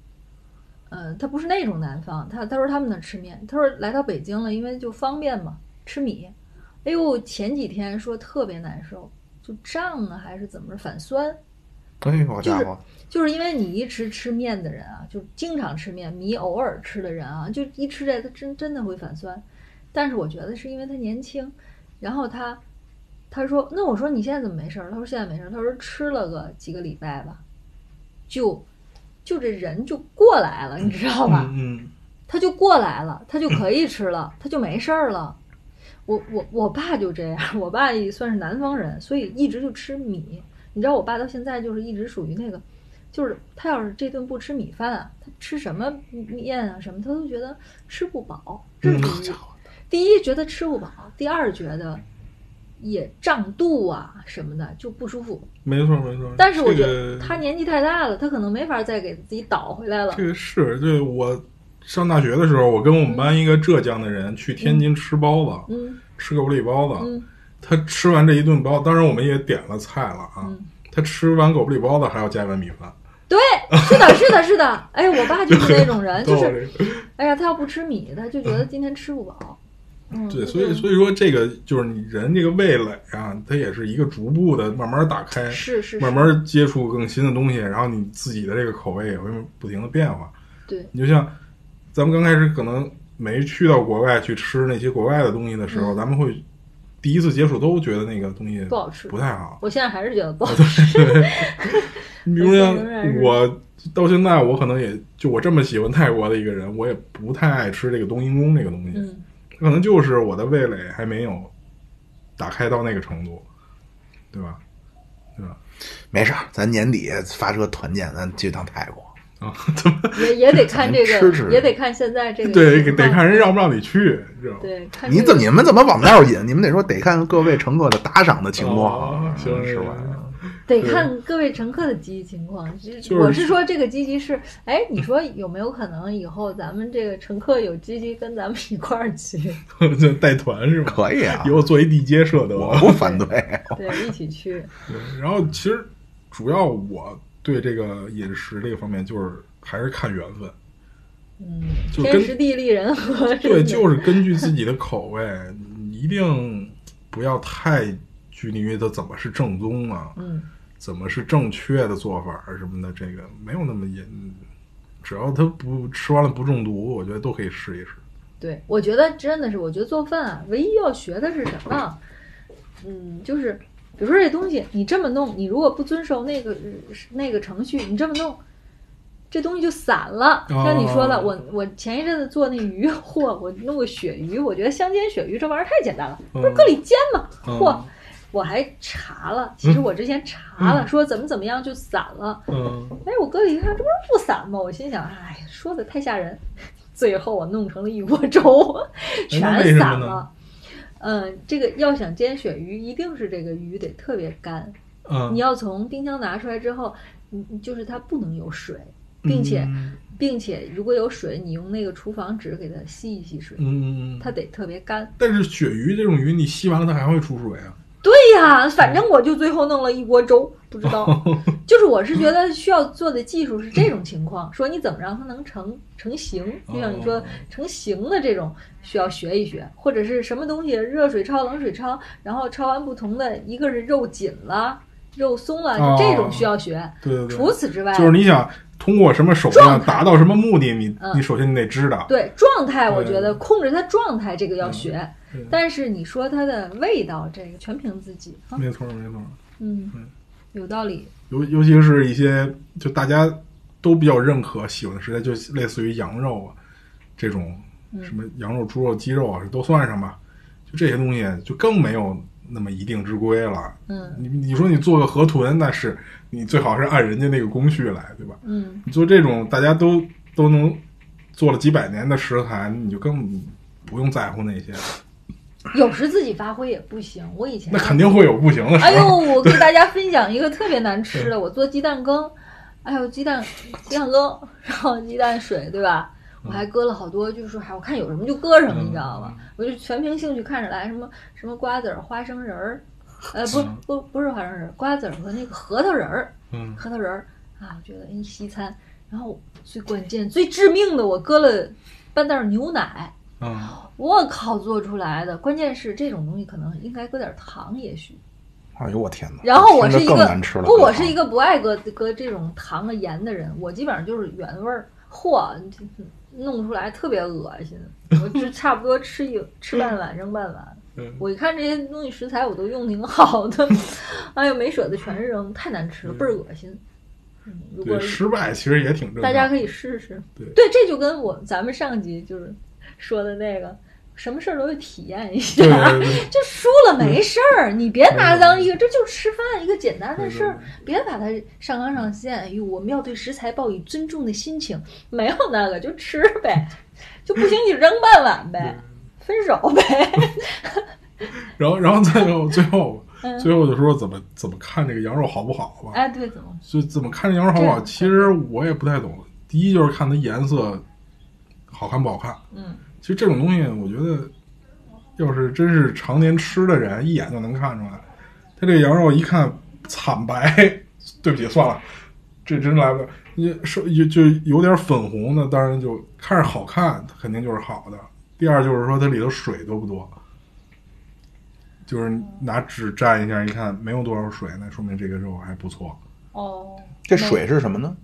嗯，他不是那种南方，他他说他们那吃面，他说来到北京了，因为就方便嘛，吃米。哎呦，前几天说特别难受，就胀啊还是怎么着，反酸。哎呦，好家伙！就是因为你一直吃面的人啊，就经常吃面，米偶尔吃的人啊，就一吃这他真真的会反酸。但是我觉得是因为他年轻，然后他他说那我说你现在怎么没事儿？他说现在没事儿。他说吃了个几个礼拜吧，就。就这人就过来了，你知道吧？嗯，他就过来了，他就可以吃了，<clears throat> 他就没事儿了。我我我爸就这样，我爸也算是南方人，所以一直就吃米。你知道，我爸到现在就是一直属于那个，就是他要是这顿不吃米饭啊，他吃什么面啊什么，他都觉得吃不饱。这是第一，第一觉得吃不饱，第二觉得。也胀肚啊什么的就不舒服，没错没错。但是我觉得他年纪太大了，他可能没法再给自己倒回来了。这个是，对我上大学的时候，我跟我们班一个浙江的人去天津吃包子，嗯，吃狗不理包子，嗯，他吃完这一顿包，当然我们也点了菜了啊，他吃完狗不理包子还要加一碗米饭。对，是的，是的，是的。哎，我爸就是那种人，<laughs> 就是，哎呀，他要不吃米，他就觉得今天吃不饱。对，所以所以说这个就是你人这个味蕾啊，它也是一个逐步的慢慢打开，是是，慢慢接触更新的东西，然后你自己的这个口味也会不停的变化。对，你就像咱们刚开始可能没去到国外去吃那些国外的东西的时候，咱们会第一次接触都觉得那个东西不好吃，不太好。我现在还是觉得不好吃。<laughs> 你比如像我到现在，我可能也就我这么喜欢泰国的一个人，我也不太爱吃这个冬阴功这个东西。可能就是我的味蕾还没有打开到那个程度，对吧？对吧？没事儿，咱年底发车团建，咱去趟泰国啊。也也得看这个，也得看现在这个。对，得看人让不让你去，知道对，你怎你们怎么往那儿引？你们得说得看各位乘客的打赏的情况，行是吧？得看各位乘客的积极情况。我是说，这个积极是，哎，你说有没有可能以后咱们这个乘客有积极跟咱们一块儿去？<laughs> 就带团是吗？可以啊，以后做一地接社的，我不反对。<laughs> 对，一起去。对，然后其实主要我对这个饮食这个方面，就是还是看缘分。嗯，天时地利人和。对，就是根据自己的口味，一定不要太拘泥于它怎么是正宗啊。嗯。怎么是正确的做法什么的？这个没有那么严，只要他不吃完了不中毒，我觉得都可以试一试。对，我觉得真的是，我觉得做饭啊，唯一要学的是什么？嗯，就是比如说这东西你这么弄，你如果不遵守那个那个程序，你这么弄，这东西就散了。像你说的，我我前一阵子做那鱼，<laughs> 货，我弄个鳕鱼，我觉得香煎鳕鱼这玩意儿太简单了，不是搁里煎吗？嚯！我还查了，其实我之前查了，说怎么怎么样就散了。嗯，哎，我哥一看，这不是不散吗？我心想，哎，说的太吓人。最后我弄成了一锅粥，全散了。嗯，这个要想煎鳕鱼，一定是这个鱼得特别干。嗯，你要从冰箱拿出来之后，你就是它不能有水，并且并且如果有水，你用那个厨房纸给它吸一吸水。嗯，它得特别干。但是鳕鱼这种鱼，你吸完了它还会出水啊。对呀，反正我就最后弄了一锅粥，<laughs> 不知道。就是我是觉得需要做的技术是这种情况，<laughs> 说你怎么让它能成成型，就像你说哦成型的这种需要学一学，或者是什么东西热水焯、冷水焯，然后焯完不同的，一个是肉紧了、肉松了，哦就这种需要学。对对对，除此之外，就是你想通过什么手段达到什么目的，你嗯你首先你得知道。对状态，我觉得控制它状态这个要学，对但是你说它的味道，这个全凭自己啊。没错没错，嗯嗯，有道理。尤尤其是一些就大家都比较认可喜欢的食材，就类似于羊肉啊这种嗯什么羊肉、猪肉、鸡肉啊，都算上吧。就这些东西就更没有那么一定之规了。嗯你你说你做个河豚，那是你最好是按人家那个工序来，对吧？嗯，你做这种大家都都能做了几百年的食材，你就更不用在乎那些。有时自己发挥也不行。我以前那肯定会有不行的时哎呦，候。我给大家分享一个特别难吃的，<laughs> 我做鸡蛋羹，哎呦，鸡蛋鸡蛋羹，然后鸡蛋水，对吧？我还搁了好多，就是说，还我看有什么就搁什么，你知道吗？我就全凭兴趣看着来，什么什么瓜子儿、花生仁儿，呃，不嗯不不是花生仁儿，瓜子儿和那个核桃仁儿，嗯核桃仁儿啊，我觉得一西餐。然后最关键、最致命的，我搁了半袋牛奶。嗯，我靠，做出来的，关键是这种东西可能应该搁点糖，也许。哎呦我天哪！然后我是一个更难吃了。不，我是一个个不爱搁搁这种糖啊盐的人，我基本上就是原味儿，嚯，弄出来特别恶心，我就 <laughs> 差不多吃一吃半碗扔半碗。嗯我一看这些东西食材我都用挺好的，<laughs> 哎呦没舍得全扔，太难吃了，倍儿恶心。嗯，如果，失败其实也挺正常。大家可以试试。对这就跟我咱们上集就是说的那个，什么事儿都得体验一下。<laughs> 就输了没事儿，你别拿它当一个，这就是吃饭一个简单的事儿，别把它上纲上线。哎呦，我们要对食材抱以尊重的心情，没有那个就吃呗，<laughs> 就不行你扔半碗呗，分手呗。<laughs> 然后，然后再有最后，嗯最后就说怎么怎么看这个羊肉好不好吧？哎，对，怎么？就怎么看这羊肉好不好？其实我也不太懂。第一就是看它颜色好看不好看。嗯，其实这种东西，我觉得要是真是常年吃的人，一眼就能看出来。他这羊肉一看惨白，对不起，算了，这真来不了。你说有就有点粉红的，当然就看着好看，它肯定就是好的。第二就是说它里头水多不多，就是拿纸蘸一下，一看没有多少水，那说明这个肉还不错。哦，这水是什么呢？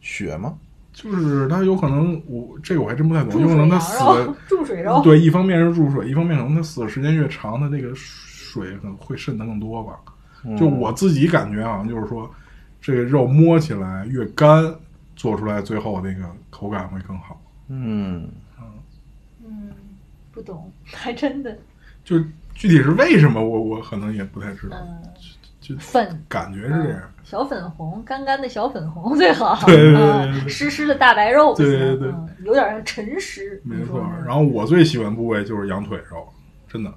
血吗？就是它有可能我这个我还真不太懂，有可能它死，<laughs> 注水肉。对，一方面是注水，一方面可能它死的时间越长，它这个水可能会渗得更多吧。就我自己感觉好像就是说，这个肉摸起来越干，做出来最后那个口感会更好。嗯，嗯，不懂，还真的。就具体是为什么，我我可能也不太知道，嗯，就粉感觉是这样。小粉红，干干的小粉红 <laughs> 最好。对对对湿湿的大白肉对对对嗯有点像沉湿。没错然后我最喜欢部位就是羊腿肉，真的。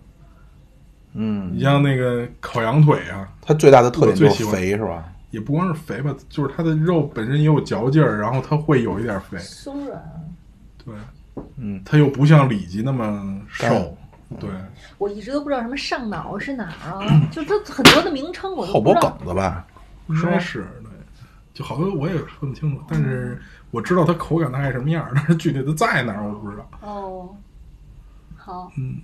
嗯你，像那个烤羊腿啊，它最大的特点就是肥是吧？也不光是肥吧，就是它的肉本身也有嚼劲儿，然后它会有一点肥，松软。对，嗯，它又不像里脊那么瘦，对，我一直都不知道什么上脑是哪儿啊，<clears throat> 就它很多的名称我都后脖不知道。梗子吧？应该是对，就好多我也分不清楚，但是我知道它口感大概什么样儿，但是具体它在哪儿我不知道。哦，好，嗯，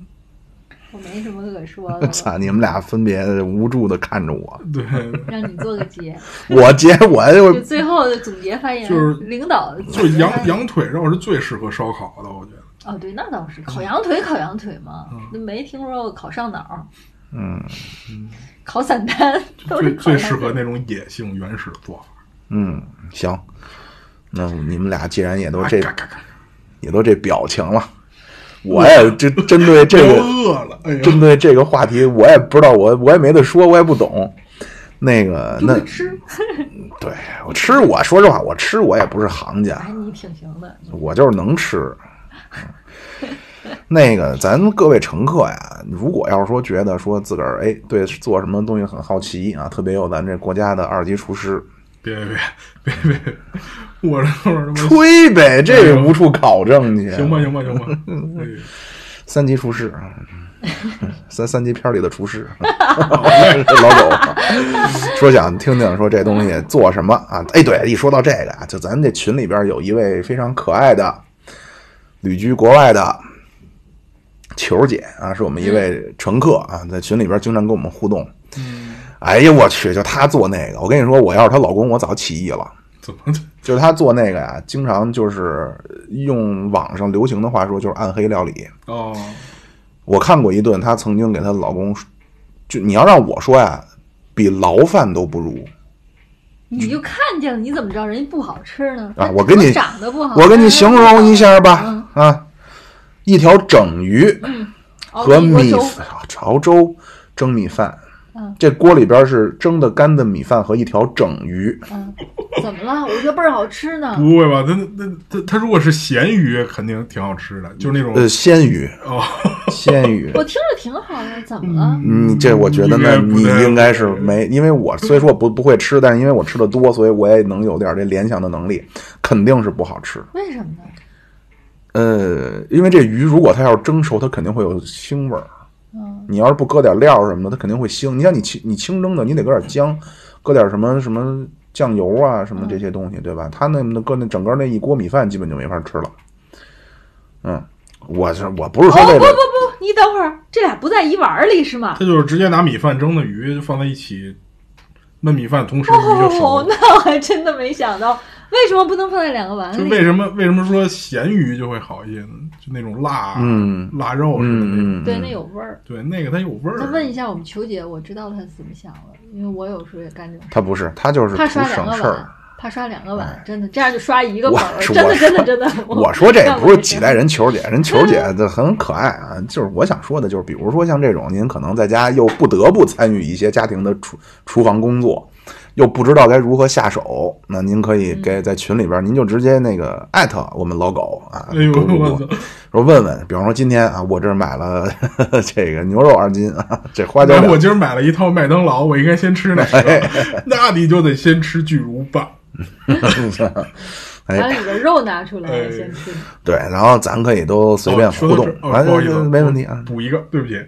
我没什么可说的，操，你们俩分别无助的看着我，对，让你做个结，<laughs> 我结我就最后的总结发言，就是领导就羊羊腿肉是最适合烧烤的，我觉得。哦，对，那倒是烤羊腿，烤羊腿嘛嗯，那没听说过烤上脑、嗯烤散丹，都是最适合那种野性原始做法。嗯，行，那你们俩既然也都这嘎嘎嘎也都这表情了，我也针针对这个饿了，哎呀，针对这个话题，我也不知道，我我也没得说，我也不懂。那个那吃。<laughs> 对我吃，我说实话，我吃我也不是行家，哎，你挺行的，我就是能吃。<laughs> 那个，咱各位乘客呀，如果要是说觉得说自个儿哎对做什么东西很好奇啊，特别有咱这国家的二级厨师，别别别别别，我这吹呗，这个无处考证去。行吧行吧行吧，<laughs> 哎。三级厨师，啊三三级片里的厨师，<laughs> 老狗。说想听听说这东西做什么啊？哎，对，一说到这个啊，就咱这群里边有一位非常可爱的旅居国外的球姐啊，是我们一位乘客啊，在群里边经常跟我们互动。哎呀，我去，就她做那个，我跟你说，我要是她老公，我早起义了。怎么就是她做那个呀，经常就是用网上流行的话说，就是暗黑料理。哦？我看过一顿，她曾经给她老公，就你要让我说呀，比牢饭都不如。你就看见了，你怎么知道人家不好吃呢？啊我给你长得不好，我给你形容一下吧嗯，啊，一条整鱼和熬粥米潮州蒸米饭嗯，这锅里边是蒸的干的米饭和一条整鱼。嗯，怎么了？我觉得倍儿好吃呢。不会吧？他那他他如果是咸鱼，肯定挺好吃的，就是那种呃，鲜鱼，哦，<laughs> 鲜鱼。我听着挺好的，怎么了？嗯，这我觉得呢，你应该是没，因为我虽说不不会吃，但是因为我吃的多，所以我也能有点这联想的能力，肯定是不好吃。为什么呢？呃，因为这鱼如果它要是蒸熟，它肯定会有腥味儿。嗯，你要是不搁点料什么的，它肯定会腥。你像你清你清蒸的，你得搁点姜，搁点什么什么酱油啊，什么这些东西，对吧？它那那搁那整个那一锅米饭，基本就没法吃了。嗯，我是我不是说哦不不、不，你等会儿，这俩不在一碗儿里是吗？他就是直接拿米饭蒸的鱼放在一起焖米饭，同时鱼就熟。<laughs> 那我还真的没想到，为什么不能放在两个碗里？就为什么为什么说咸鱼就会好一些呢？就那种辣，嗯腊肉似的那种。嗯嗯对，那有味儿。对，那个它有味儿。那问一下我们球姐，我知道她怎么想了，因为我有时候也干这种事。他不是，她就是图她刷两个省事儿碗。，她刷两个碗，真的这样就刷一个碗了，真的真的真的。<laughs> 我说这不是几代人，人球姐，<laughs> 人球姐这很可爱啊。就是我想说的，就是比如说像这种，您可能在家又不得不参与一些家庭的厨厨房工作，又不知道该如何下手，那您可以给在群里边，您就直接那个艾特我们老狗啊！说问问，比方说今天啊，我这儿买了 <laughs> 这个牛肉二斤啊，这花椒哎，我今儿买了一套麦当劳，我应该先吃哪个？<laughs> 那你就得先吃巨无霸。<laughs> 哎把你的肉拿出来哎先吃。对，然后咱可以都随便哦互动说到这，哦啊，不好意思，没问题啊。补一个，对不起，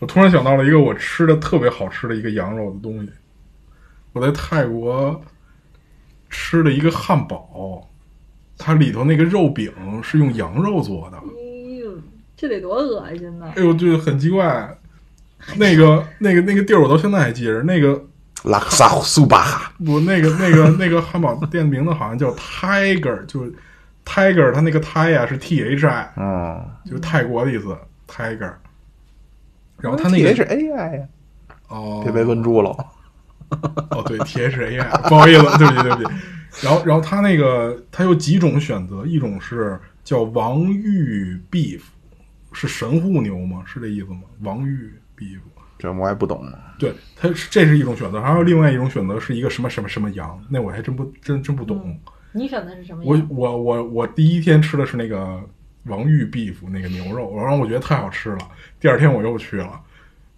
我突然想到了一个我吃的特别好吃的一个羊肉的东西。我在泰国吃了一个汉堡，它里头那个肉饼是用羊肉做的。哎呦，这得多恶心呢！哎呦，就很奇怪。那个、那个、那个地儿我到现在还记着，那个拉克萨苏巴哈，不，那个、那个、那个汉堡店名字好像叫 Tiger，就是 Tiger，它那个 T 呀是 T H I，嗯，就是泰国的意思，Tiger。然后它那 T 个是 A I 呀，哦，别被问住了。<laughs> 哦，对，T H A I，不好意思，对不起，对不起。然后，然后它那个它有几种选择，一种是叫王玉 beef，是神户牛吗？是这意思吗？王玉 beef，这我还不懂。对，它这是一种选择，还有另外一种选择是一个什么什么什么羊，那我还真不真真不懂。你选的是什么我？我我我第一天吃的是那个王玉 beef 那个牛肉，然后我觉得太好吃了。第二天我又去了，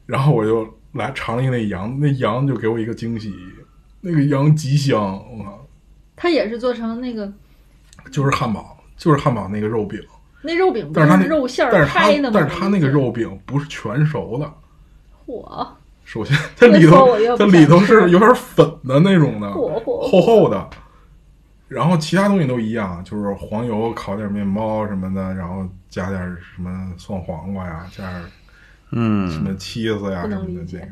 然后我就来尝了一个那羊，那羊就给我一个惊喜，那个羊极香，我靠，它也是做成那个就是汉堡，就是汉堡那个肉饼，那肉饼，不但是它那肉馅儿但是它拍的吗？但是它那个肉饼不是全熟的。嚯首先，它里头它里头是有点粉的那种的，厚厚的。然后其他东西都一样，就是黄油烤点面包什么的，然后加点什么蒜黄瓜呀，加点什嗯，么 cheese 呀不什么的这个。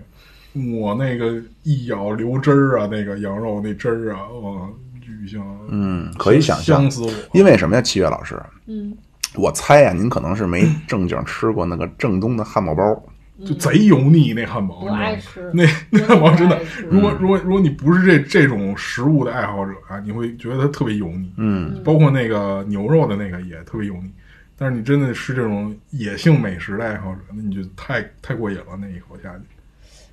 我那个一咬流汁儿啊，那个羊肉那汁儿啊，哇，巨香，嗯，可以想象香，死我。因为什么呀？七月老师，嗯，我猜呀，您可能是没正经吃过那个正宗的汉堡包。就贼油腻那汉堡，我你知道吗爱吃那那汉堡真的如果如果如果你不是这这种食物的爱好者啊，你会觉得它特别油腻。嗯，包括那个牛肉的那个也特别油腻。但是你真的是这种野性美食的爱好者，那你就太太过瘾了，那一口下去。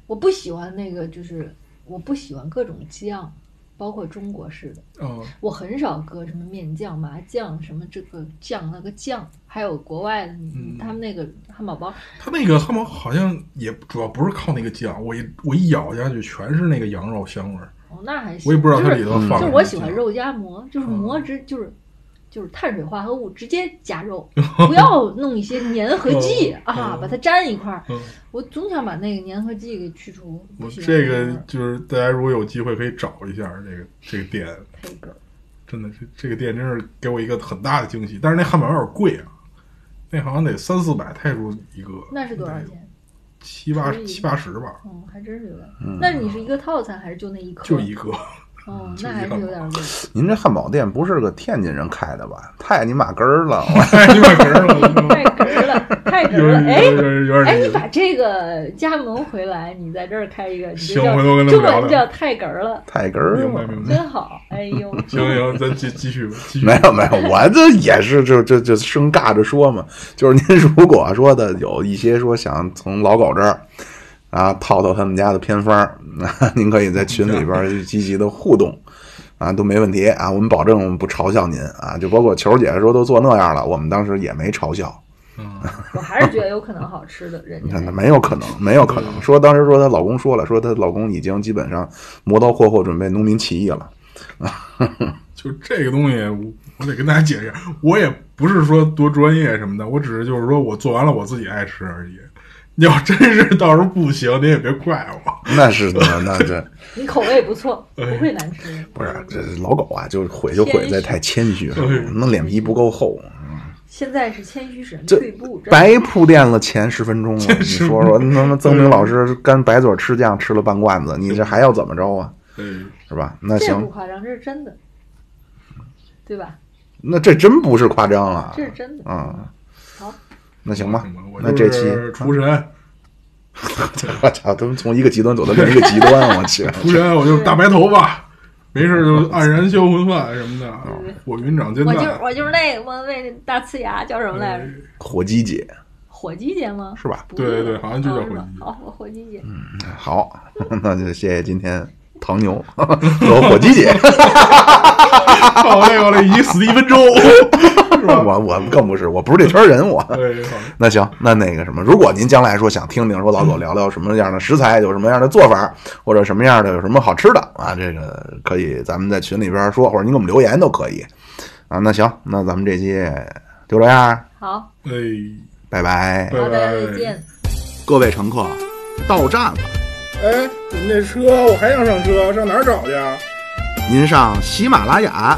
我不喜欢那个，就是我不喜欢各种酱，包括中国式的，哦，我很少搁什么面酱、麻酱，什么这个酱那个酱，还有国外的，嗯他们那个汉堡包，他那个汉堡好像也主要不是靠那个酱，我一我一咬下去全是那个羊肉香味儿。哦，那还行。我也不知道它里头放了。就是我喜欢肉夹馍，就是馍汁，就是就是碳水化合物直接加肉，<laughs> 不要弄一些粘合剂啊嗯，把它粘一块儿。嗯，我总想把那个粘合剂给去除。我这个就是大家如果有机会可以找一下这个这个店，真的是这个店真是给我一个很大的惊喜，但是那汉堡有点贵啊，那好像得三四百泰铢一个，那是多少钱？七八七八十吧，嗯，还真是有点。嗯那你是一个套餐还是就那一颗？就一个。哦，那还是有点贵。您这汉堡店不是个天津人开的吧？太你妈 <laughs> <laughs> 根儿了！太你妈哏儿了，太哏儿了，太哏有儿了！哎哎，你。把这个加盟回来，你在这儿开一个，你行就叫回头跟他们叫太哏儿了，太根儿了。<laughs> 明白明白。真好！哎呦，行行，咱继继续吧，继续。没有没有，我这也是就就就生尬着说嘛。就是您如果说的有一些说想从老狗这儿啊套套他们家的偏方，那 <laughs> 您可以在群里边积极的互动啊，都没问题啊。我们保证我们不嘲笑您啊。就包括球姐说都做那样了，我们当时也没嘲笑。嗯，<laughs> 我还是觉得有可能好吃的，人家你看，那没有可能，没有可能。<laughs> 说当时说她老公说了，说她老公已经基本上磨刀霍霍准备农民起义了。就这个东西，我我得跟大家解释，我也不是说多专业什么的，我只是就是说我做完了我自己爱吃而已。你要真是到时候不行，你也别怪我。那是的那这你口味不错，哎不会难吃。不是这老狗啊，就毁就毁在太谦虚了，那脸皮不够厚。现在是谦虚使人这退步，白铺垫了前十分钟了，你说说，那么曾明老师干白嘴吃酱吃了半罐子，你这还要怎么着啊？嗯，是吧？那这不行，夸张，这是真的，对吧？那这真不是夸张啊这是真的。啊！好，那行吧那这期厨神，<laughs> 我操，他们从一个极端走到另一个极端，我去！<laughs> 厨神，我就大白头发，没事就黯然销魂饭什么的，火云掌煎我就是，我就是那个莫文蔚那大呲牙叫什么来着？火鸡姐火鸡姐吗？是吧？对对对好像就叫火鸡姐好，我火鸡姐。嗯好，<laughs> 那就谢谢今天唐牛和火鸡姐。好嘞好嘞，以及史蒂芬周，是吧？<laughs> 我我更不是，我不是这圈人，我。<laughs> 那行，那那个什么，如果您将来说想听听说老狗聊聊什么样的食材，有什么样的做法，或者什么样的有什么好吃的啊，这个可以咱们在群里边说，或者您给我们留言都可以啊。那行，那咱们这期就这样，好，哎，拜拜，拜好，再拜见。各位乘客，到站了。哎，你们那车我还想上车，上哪儿找去啊？您上喜马拉雅、